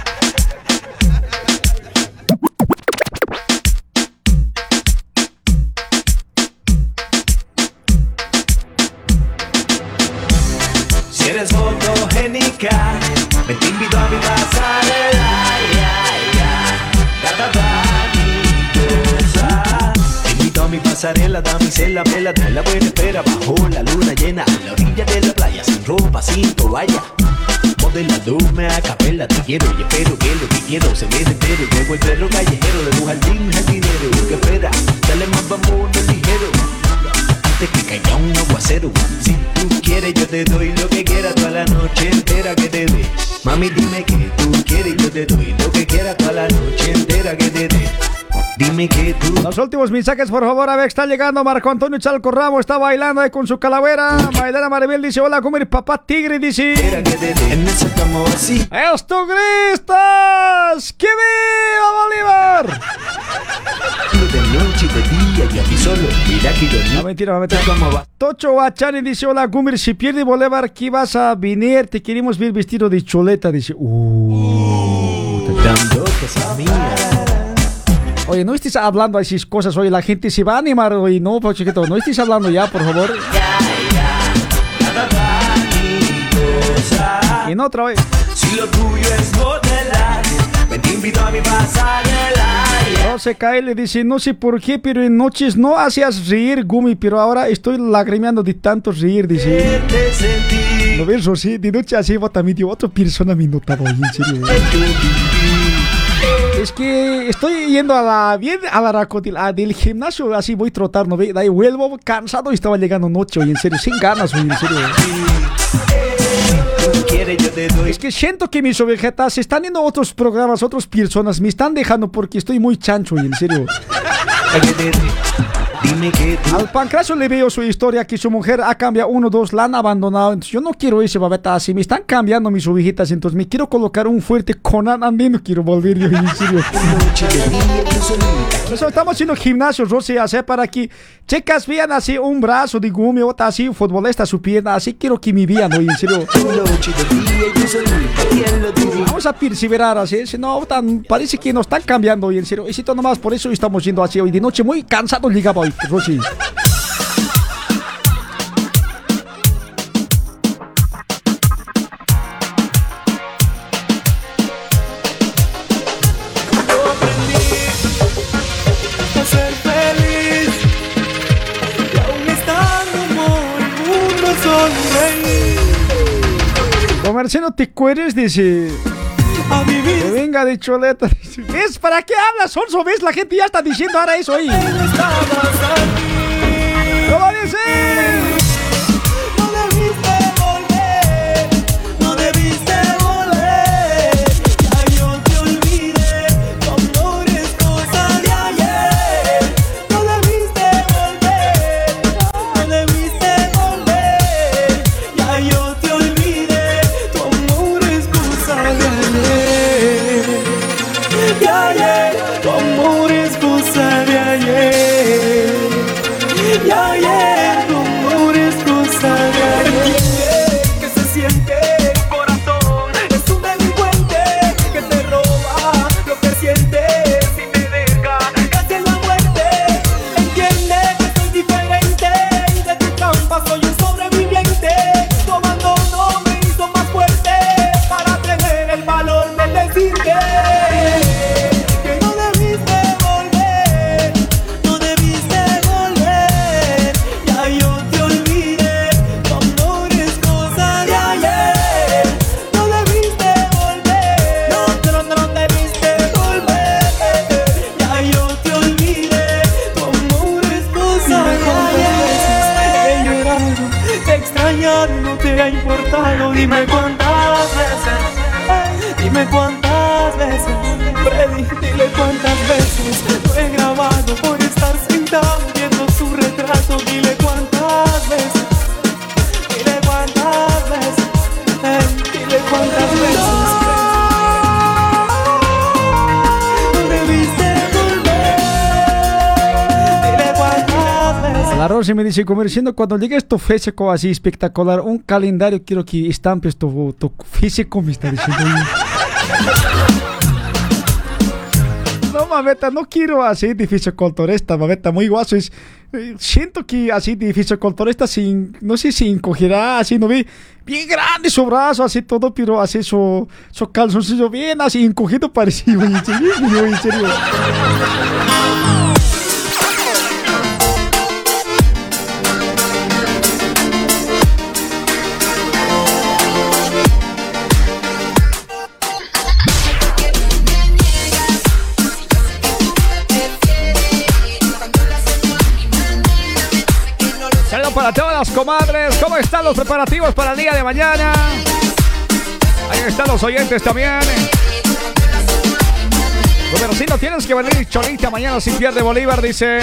Me te invito a mi pasarela. ya, ya. Gata vanidosa. Te invito a mi pasarela, damisela, vela, trae la buena espera bajo la luna llena, a la orilla de la playa, sin ropa, sin toalla. Modelándome a capela, te quiero y espero que lo que quiero se vea entero. Llego el perro callejero de tu jardín jardinero. ¿Qué espera? Dale más vamos ligero. Que caiga un aguacero. Si tú quieres, yo te doy lo que quieras toda la noche entera que te dé. Mami, dime que tú quieres, yo te doy lo que quieras toda la noche entera que te dé. Dime que tú. Los últimos mensajes, por favor, a ver, está llegando Marco Antonio Chalco Ramos, está bailando ahí con su calavera. Maidana Maribel dice, hola, comer papá tigre, dice. ¡Esto gristas! ¡Que viva Bolívar! De noche y de día y aquí solo. Mira que yo No, mentira, mentira. Tocho Guachani dice, hola, Gumir, si pierde Bolívar, aquí vas a venir, te queremos ver vestido de choleta, dice. Uh, Dando cosas mías. Oye, no estés hablando así cosas, oye, la gente se va a animar, oye, no, pues, chiquito, no estés hablando ya, por favor. Y no otra vez. Si lo tuyo es modelar, me te invito a mi pasarela. ya. Rose Kyle le dice, no sé por qué, pero en noches no hacías reír, Gumi, pero ahora estoy lagrimeando de tanto reír, dice. ¿Lo ves, Rosy? De noche así, también, tío, otra persona me notaba, en serio. Es que estoy yendo a la bien a la racotil, a del gimnasio, así voy trotando, ve, de ahí vuelvo cansado y estaba llegando noche, oye, en serio, sin ganas, en serio. Es que siento que mis ovejetas están yendo a otros programas, otras personas, me están dejando porque estoy muy chancho, oye, en serio. Dime que tú. Al Pancracio le veo su historia que su mujer ha cambiado uno, dos, la han abandonado. Entonces yo no quiero ese babeta así. Me están cambiando mis ovejitas. Entonces me quiero colocar un fuerte Conan andino. Quiero volver yo en serio. Estamos haciendo gimnasio, Rosy, hacer para que chicas vean así un brazo de gumi, otra así, futbolista su pierna. Así quiero que me vean, oye, en serio. Vamos a perseverar así. Si no, tan- parece que nos están cambiando hoy, en serio. Y si todo nomás, por eso estamos yendo así hoy de noche. Muy cansado llegaba hoy, Rosy. Comerciano, te cueres, dice. A vivir Que venga de choleta. ¿Ves? ¿Para qué hablas, Sonso? ¿Ves? La gente ya está diciendo ahora eso ahí. ¿Cómo dice? Rosy me dice, comerciando, cuando llegue tu físico así espectacular, un calendario quiero que estampes tu, tu físico, me está diciendo. No mameta, no quiero así de fisiculturista, mameta, muy guaso. Es, eh, siento que así de fisiculturista, sin, no sé si encogerá, así, no vi, bien grande su brazo, así todo, pero así su, su calzoncillo bien así encogido parecido. En serio, las comadres. ¿Cómo están los preparativos para el día de mañana? Ahí están los oyentes también. Pero si no tienes que venir cholita mañana si pierde Bolívar, dice.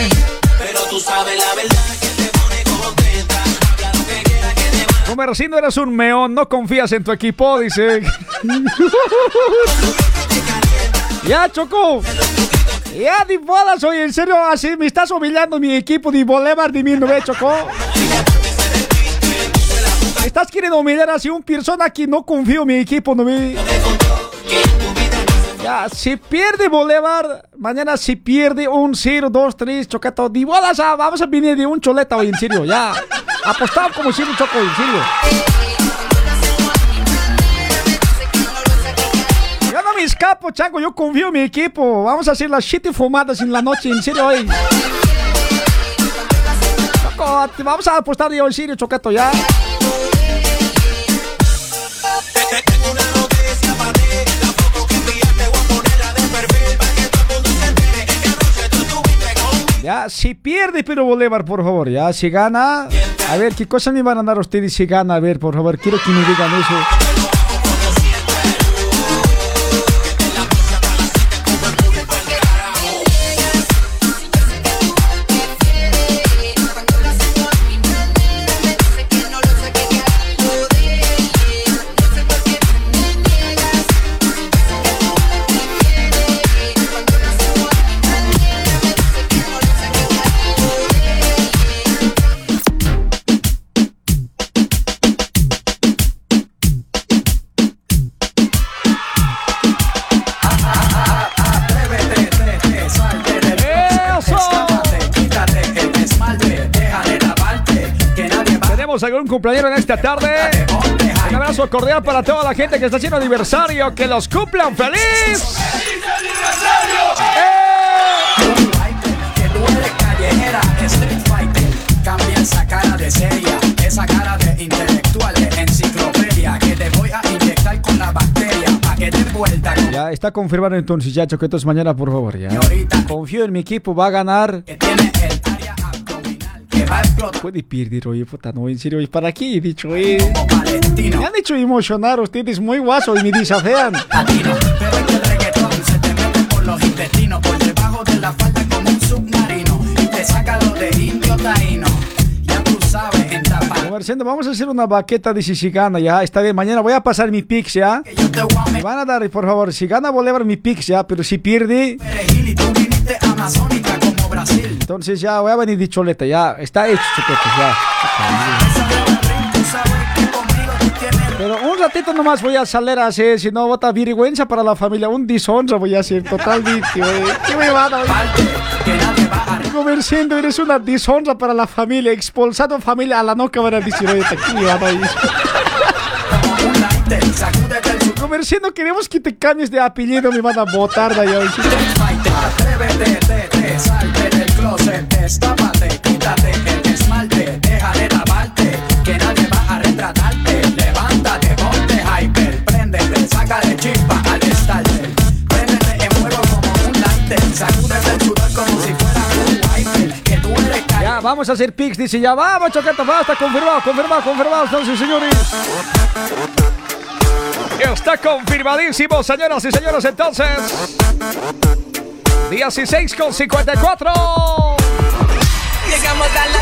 Pero tú sabes la verdad que te pone contenta. Habla lo que quiera que te Comercindo, eres un meón, no confías en tu equipo, dice. ya, Choco. Ya, ni bodas, oye, en serio, así me estás humillando mi equipo de Bolívar de mí, ¿no ve, Choco? Me estás queriendo humillar así un persona que no confío en mi equipo, ¿no ve? Ya, si pierde Bolívar, mañana si pierde un 0, 2, 3, chocato, de bodas, ah, vamos a venir de un choleta hoy, en serio, ya. Apostado como si un choco, en serio. Yo no me escapo, chango, yo confío en mi equipo. Vamos a hacer las siete fumadas en la noche, en serio, hoy. Vamos a apostar yo, en serio, chocato, ya. Ya, si pierde, pero Bolívar, por favor, ya, si gana. A ver, ¿qué cosa me van a dar ustedes si gana? A ver, por favor, quiero que me digan eso. Tenemos algún cumpleaños en esta tarde. Un abrazo cordial para toda la gente que está haciendo aniversario. Que los cumplan feliz. Que tú eres callejera, street fighter. Cambia esa cara de seria, esa cara de intelectual, de enciclopedia. Que te voy a inyectar con la bacteria, pa' que te vuelta. Ya está confirmado entonces, ya choquetos mañana, por favor. Ya. Confío en mi equipo, va a ganar. Puede perder, oye, puta, no, en serio, ¿y para qué he dicho, eh? Me han hecho emocionar ustedes muy guaso y me desafían. Por los intestinos, por debajo de la falda como un submarino. Y te saca lo de indio taíno. Ya tú sabes, en tapa. Comerciante, vamos a hacer una baqueta de si si gana, ya. Está bien, mañana voy a pasar mi pix, ya. Me van a dar, por favor, si gana Bolívar mi pix, ya, pero si pierde... Y tú viniste. Entonces ya voy a venir de choleta, ya. Está hecho, choquetos, ya. Pero un ratito nomás voy a salir a hacer, si no, bota vergüenza para la familia. Un dishonra voy a hacer, totalmente, güey. ¿Qué Comerciando, eres una dishonra para la familia. Expulsado familia a la noca van a decir, oye, aquí. Comerciando, queremos que te cambies de apellido, me van a botar de allá. Vamos a hacer pix, dice ya, vamos, choqueta, basta, confirmado, confirmado, confirmado, entonces, señores. Está confirmadísimo, señoras y señores, entonces. 16 con 54. Llegamos a la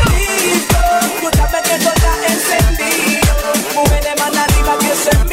que está encendido. Mujeres más arriba que eso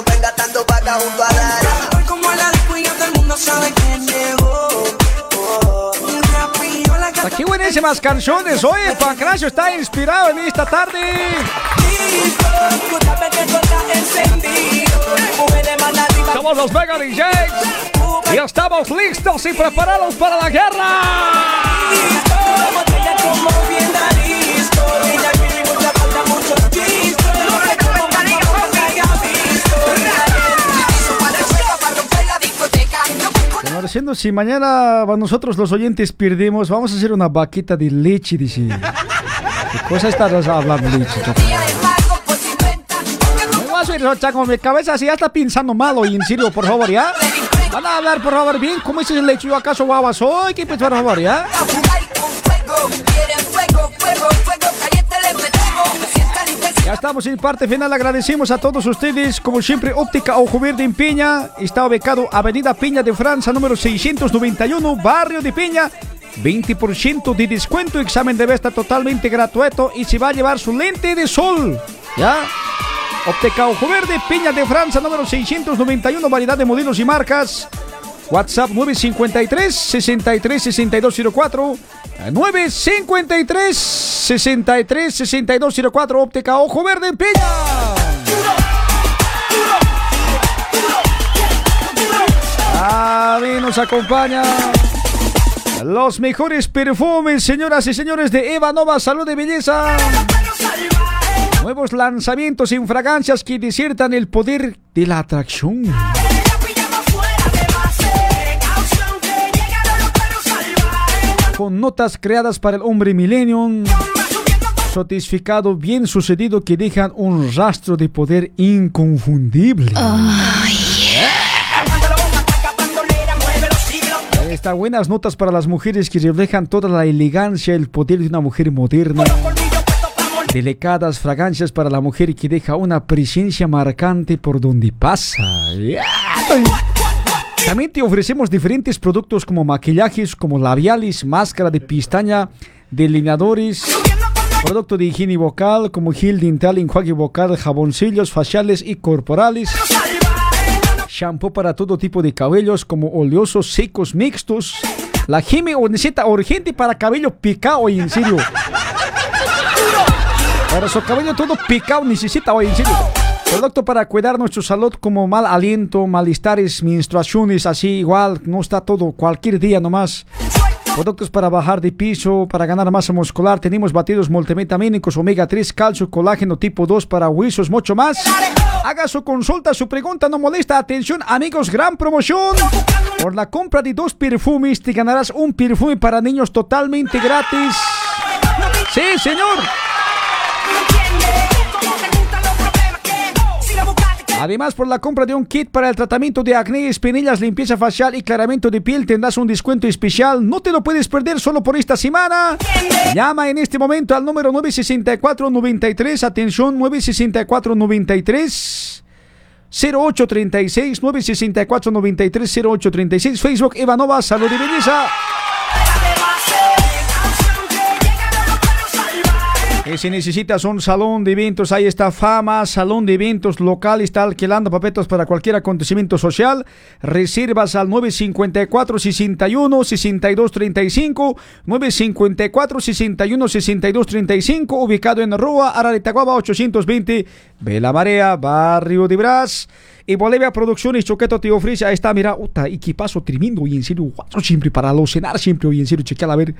no venga tanto para acá junto a Dari. Hoy como la descuida todo el mundo sabe quién llegó. Aquí buenísimas canciones. Oye, Pancracio está inspirado en esta tarde. Somos los Mega DJs y estamos listos y preparados para la guerra. Si mañana nosotros los oyentes perdemos, vamos a hacer una vaquita de leche, dice. ¿Qué cosa estás hablando, leche? No vas a ir, Rocha, con mi cabeza así ya está pensando malo y en serio, por favor, ¿ya? Van a hablar, por favor, bien. ¿Cómo es el leche? ¿Yo acaso guava soy? ¿Qué pues, por favor, ya? Estamos en parte final. Agradecemos a todos ustedes. Como siempre, Óptica Ojo Verde en Piña. Está ubicado Avenida Piña de Francia, número 691, Barrio de Piña. 20% de descuento. Examen de vista totalmente gratuito. Y se va a llevar su lente de sol. ¿Ya? Óptica Ojo Verde, Piña de Francia, número 691. Variedad de modelos y marcas. WhatsApp 953 63 6204 953 63 6204 Óptica Ojo Verde en Piña. A mí nos acompaña los mejores perfumes, señoras y señores de Eva Nova Salud de Belleza. Nuevos lanzamientos sin fragancias que desiertan el poder de la atracción. Con notas creadas para el hombre millennium. Satisficado, bien sucedido, que dejan un rastro de poder inconfundible. Ahí está, buenas notas para las mujeres que reflejan toda la elegancia, el poder de una mujer moderna. Delicadas fragancias para la mujer que deja una presencia marcante por donde pasa. También te ofrecemos diferentes productos como maquillajes, como labiales, máscara de pestaña, delineadores, producto de higiene vocal como gel dental, enjuague vocal, jaboncillos faciales y corporales, shampoo para todo tipo de cabellos como oleosos, secos, mixtos, la gime o necesita urgente para cabello picado, en serio. Para su cabello todo picado necesita, hoy en serio. Producto para cuidar nuestra salud como mal aliento, malestares, menstruaciones, así igual, no está todo cualquier día nomás. Productos para bajar de piso, para ganar masa muscular, tenemos batidos multivitamínicos, omega 3, calcio, colágeno tipo 2 para huesos, mucho más. Haga su consulta, su pregunta no molesta. Atención amigos, gran promoción. Por la compra de dos perfumes te ganarás un perfume para niños totalmente gratis. Sí, señor. Además, por la compra de un kit para el tratamiento de acné, espinillas, limpieza facial y claramiento de piel, tendrás un descuento especial. No te lo puedes perder solo por esta semana. Llama en este momento al número 964-93. Atención, 964-93. 0836 964 93 0836 Facebook Evanova Salud y Belleza. Y si necesitas un salón de eventos, ahí está Fama, salón de eventos local, está alquilando papetos para cualquier acontecimiento social. Reservas al 954 61 62 35, 954 61 62 35, ubicado en Rua, Araritaguaba 820, Bela Marea, Barrio de Brás. Y Bolivia Producciones Choqueto te ofrece, ahí está, mira, uta, equipazo tremendo y en serio, guacho, siempre para alucinar, siempre, y en serio, chequeala a ver.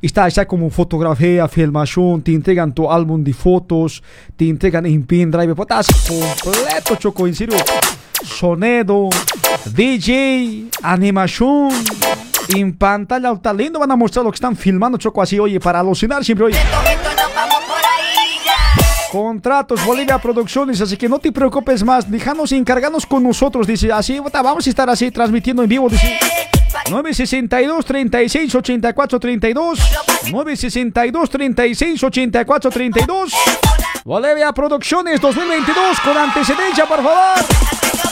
Está, está como fotografía, filmación, te entregan tu álbum de fotos, te entregan en pendrive, estás completo, Choco, en serio. Sonido, DJ, animación, en pantalla, está lindo, van a mostrar lo que están filmando, Choco, así, oye, para alucinar siempre, oye. Contratos Bolivia Producciones, así que no te preocupes más, déjanos encargarnos con nosotros, dice, así, vamos a estar así transmitiendo en vivo, dice. 962 36 84 32 962 36 84 32 Bolivia Producciones 2022 con antecedencia, por favor.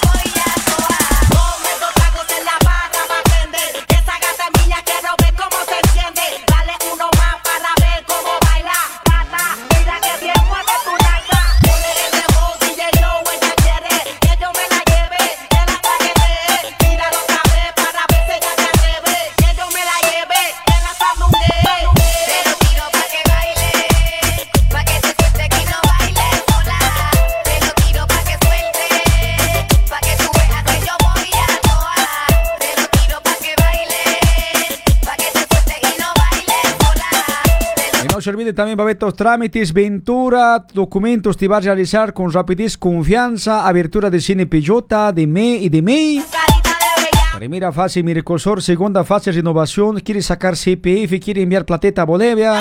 Se olvide también, Babetos, trámites, ventura, documentos te va a realizar con rapidez, confianza, abertura de cine Peyota, de ME y de MEI. Primera fase, Miricosor. Segunda fase, renovación. Quiere sacar CPF, quiere enviar plateta a Bolivia.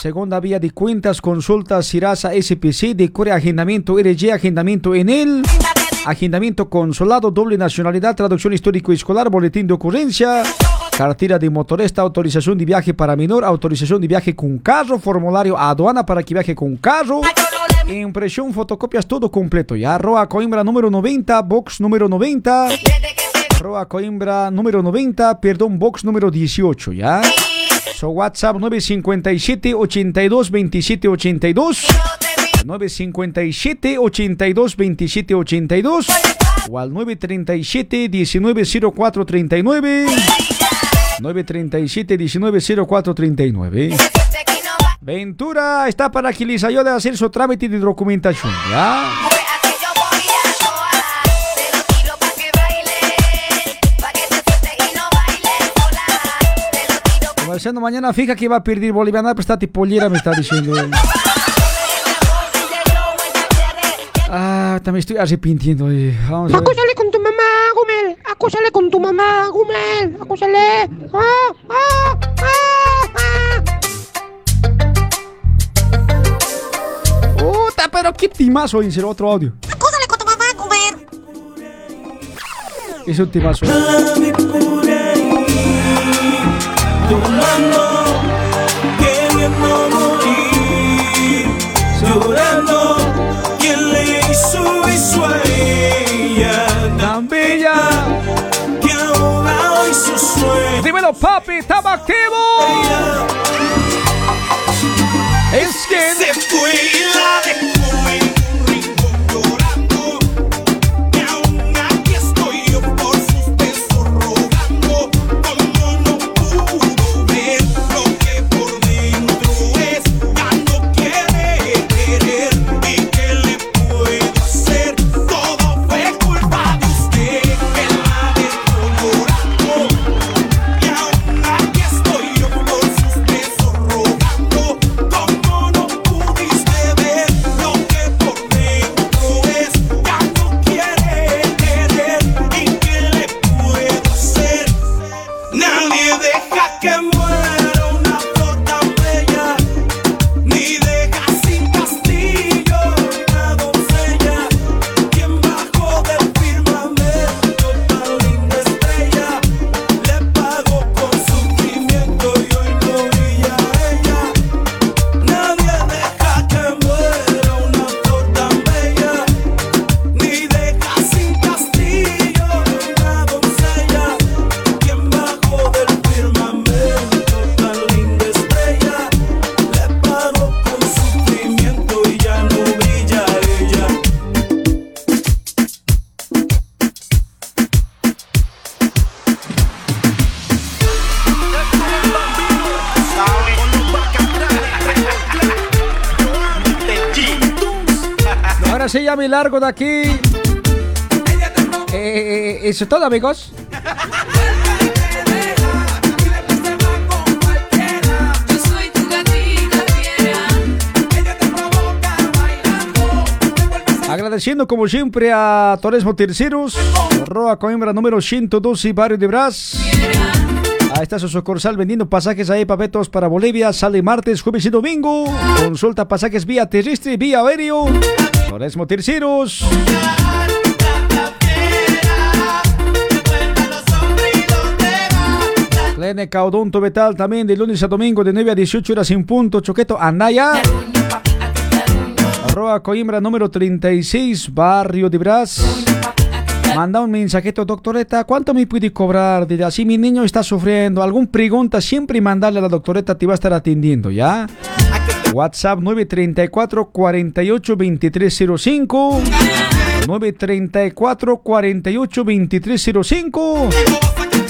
Segunda vía de cuentas, consultas, Sirasa, SPC, decore agendamiento, RG, agendamiento en él. Agendamiento consulado, doble nacionalidad, traducción histórico escolar, boletín de ocurrencia. Cartera de motorista, autorización de viaje para menor, autorización de viaje con carro, formulario aduana para que viaje con carro. Impresión, fotocopias, todo completo. Ya, Roa Coimbra número 90, box número 90. Roa Coimbra número 90, perdón, box número 18, ¿ya? So WhatsApp 957 82 27 82. 957 82 27 82 o al 937 19 04 39 937 19 04 39 Ventura está para que les ayude a hacer su trámite de documentación, ¿ya? Conversando mañana fija que va a perder Boliviana, pero está pollera, me está diciendo. Ah, también estoy arrepintiendo. eh. Vamos a ver. Acúsale con tu mamá, Gumel. Acúsale con tu mamá, Gumel. Acúsale. Ah, ah, ah, Puta, pero qué timazo, en serio, otro audio. Acúsale con tu mamá, Gumel. Es un timazo. Mano queriendo morir, llorando. Dímelo, papi, estamos activos. Es que se fue la dejó largo de aquí. Eh, eso es todo, amigos. Agradeciendo como siempre a Toresmo Terceros, Roa Coimbra número 112, Barrio de Brás. Ahí está su sucursal vendiendo pasajes ahí, papetos para Bolivia. Sale martes, jueves y domingo. Consulta pasajes vía terrestre, vía aéreo. Toresmo Terceros. Clínica Odonto Betal también de lunes a domingo de 9 a 18 horas sin punto. Choqueto Anaya. Arroba Coimbra número 36, Barrio de Brás. Manda un mensajito, doctoreta, ¿cuánto me puede cobrar? Así, mi niño está sufriendo. Algún pregunta, siempre mandarle a la doctoreta, te va a estar atendiendo, ¿ya? WhatsApp 934 48 2305 934 48 2305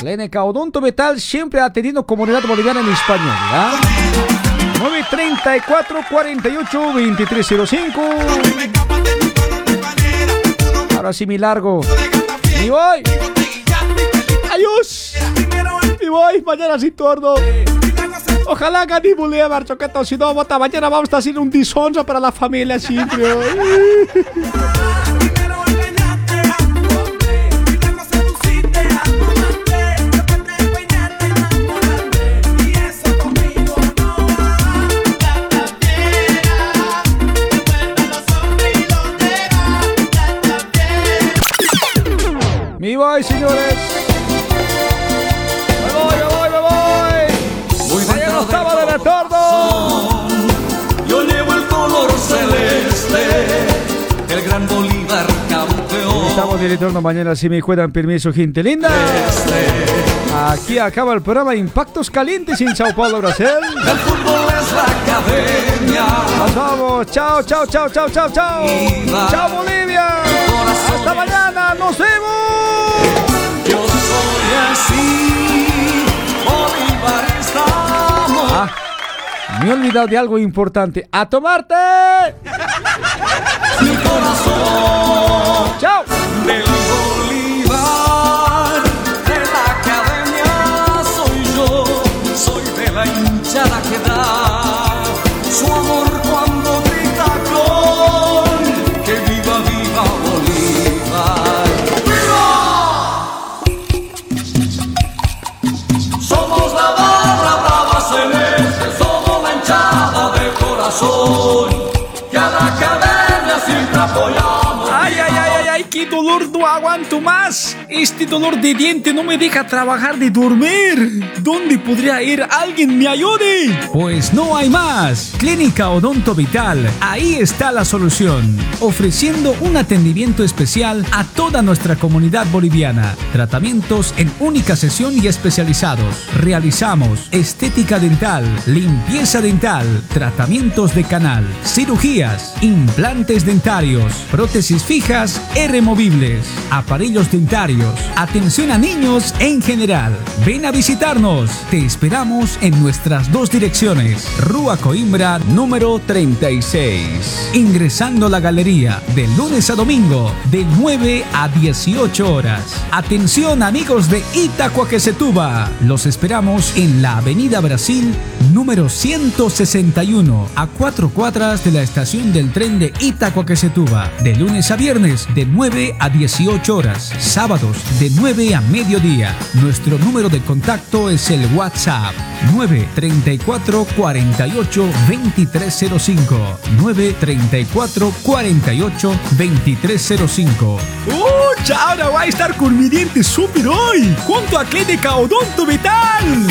Clínica Odonto Betal siempre atendiendo comunidad boliviana en español, ¿ya? 934 48 2305 Ahora sí me largo. Me voy. Adiós. Me voy. Mañana sin torno. Ojalá Bolívar, choqueto. Si no, bota, mañana vamos a hacer un dishonra para la familia siempre. Retorno mañana si me cuidan permiso, gente linda. Aquí acaba el programa Impactos Calientes en Sao Paulo, Brasil. El fútbol es la academia. Pasamos. Chao, chao, chao, chao, chao, chao. Chao, Bolivia. Hasta mañana. Nos vemos. Yo soy así, Bolívar estamos. Ah, me he olvidado de algo importante. ¡A tomarte! Mi corazón. ¡Chao! Del Bolívar, dolor! No aguanto más. Este dolor de diente no me deja trabajar de dormir. ¿Dónde podría ir? ¿Alguien me ayude? Pues no hay más. Clínica Odonto Vital. Ahí está la solución. Ofreciendo un atendimiento especial a toda nuestra comunidad boliviana. Tratamientos en única sesión y especializados. Realizamos estética dental, limpieza dental, tratamientos de canal, cirugías, implantes dentarios, prótesis fijas removibles, aparellos dentarios, atención a niños en general. Ven a visitarnos. Te esperamos en nuestras dos direcciones. Rúa Coimbra número 36. Ingresando a la galería de lunes a domingo de 9 a 18 horas. Atención amigos de Itacoaquecetuba. Los esperamos en la Avenida Brasil número 161 a cuatro cuadras de la estación del tren de Itacoaquecetuba. De lunes a viernes de 9 a 18 horas. Sábados de 9 a mediodía. Nuestro número de contacto es el WhatsApp 934 48 2305 934 48 2305 ¡Uh! Ahora va a estar con mi diente súper hoy. Junto a Clínica Odonto Vital.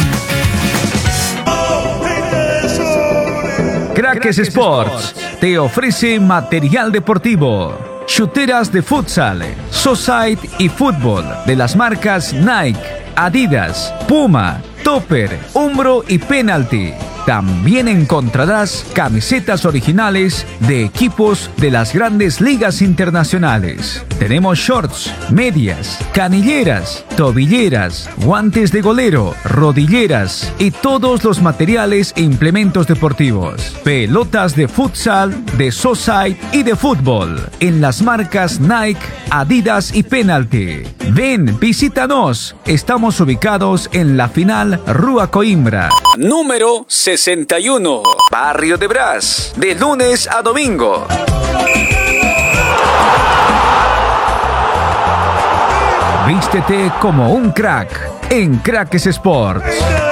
Crackers Sports te ofrece material deportivo, chuteras de futsal, society y fútbol de las marcas Nike, Adidas, Puma, Topper, Umbro y Penalty. También encontrarás camisetas originales de equipos de las grandes ligas internacionales. Tenemos shorts, medias, canilleras, tobilleras, guantes de golero, rodilleras y todos los materiales e implementos deportivos. Pelotas de futsal, de society y de fútbol en las marcas Nike, Adidas y Penalty. Ven, visítanos. Estamos ubicados en la final Rúa Coimbra. Número 61. Barrio de Brás. De lunes a domingo. Vístete como un crack en Cracks Sports.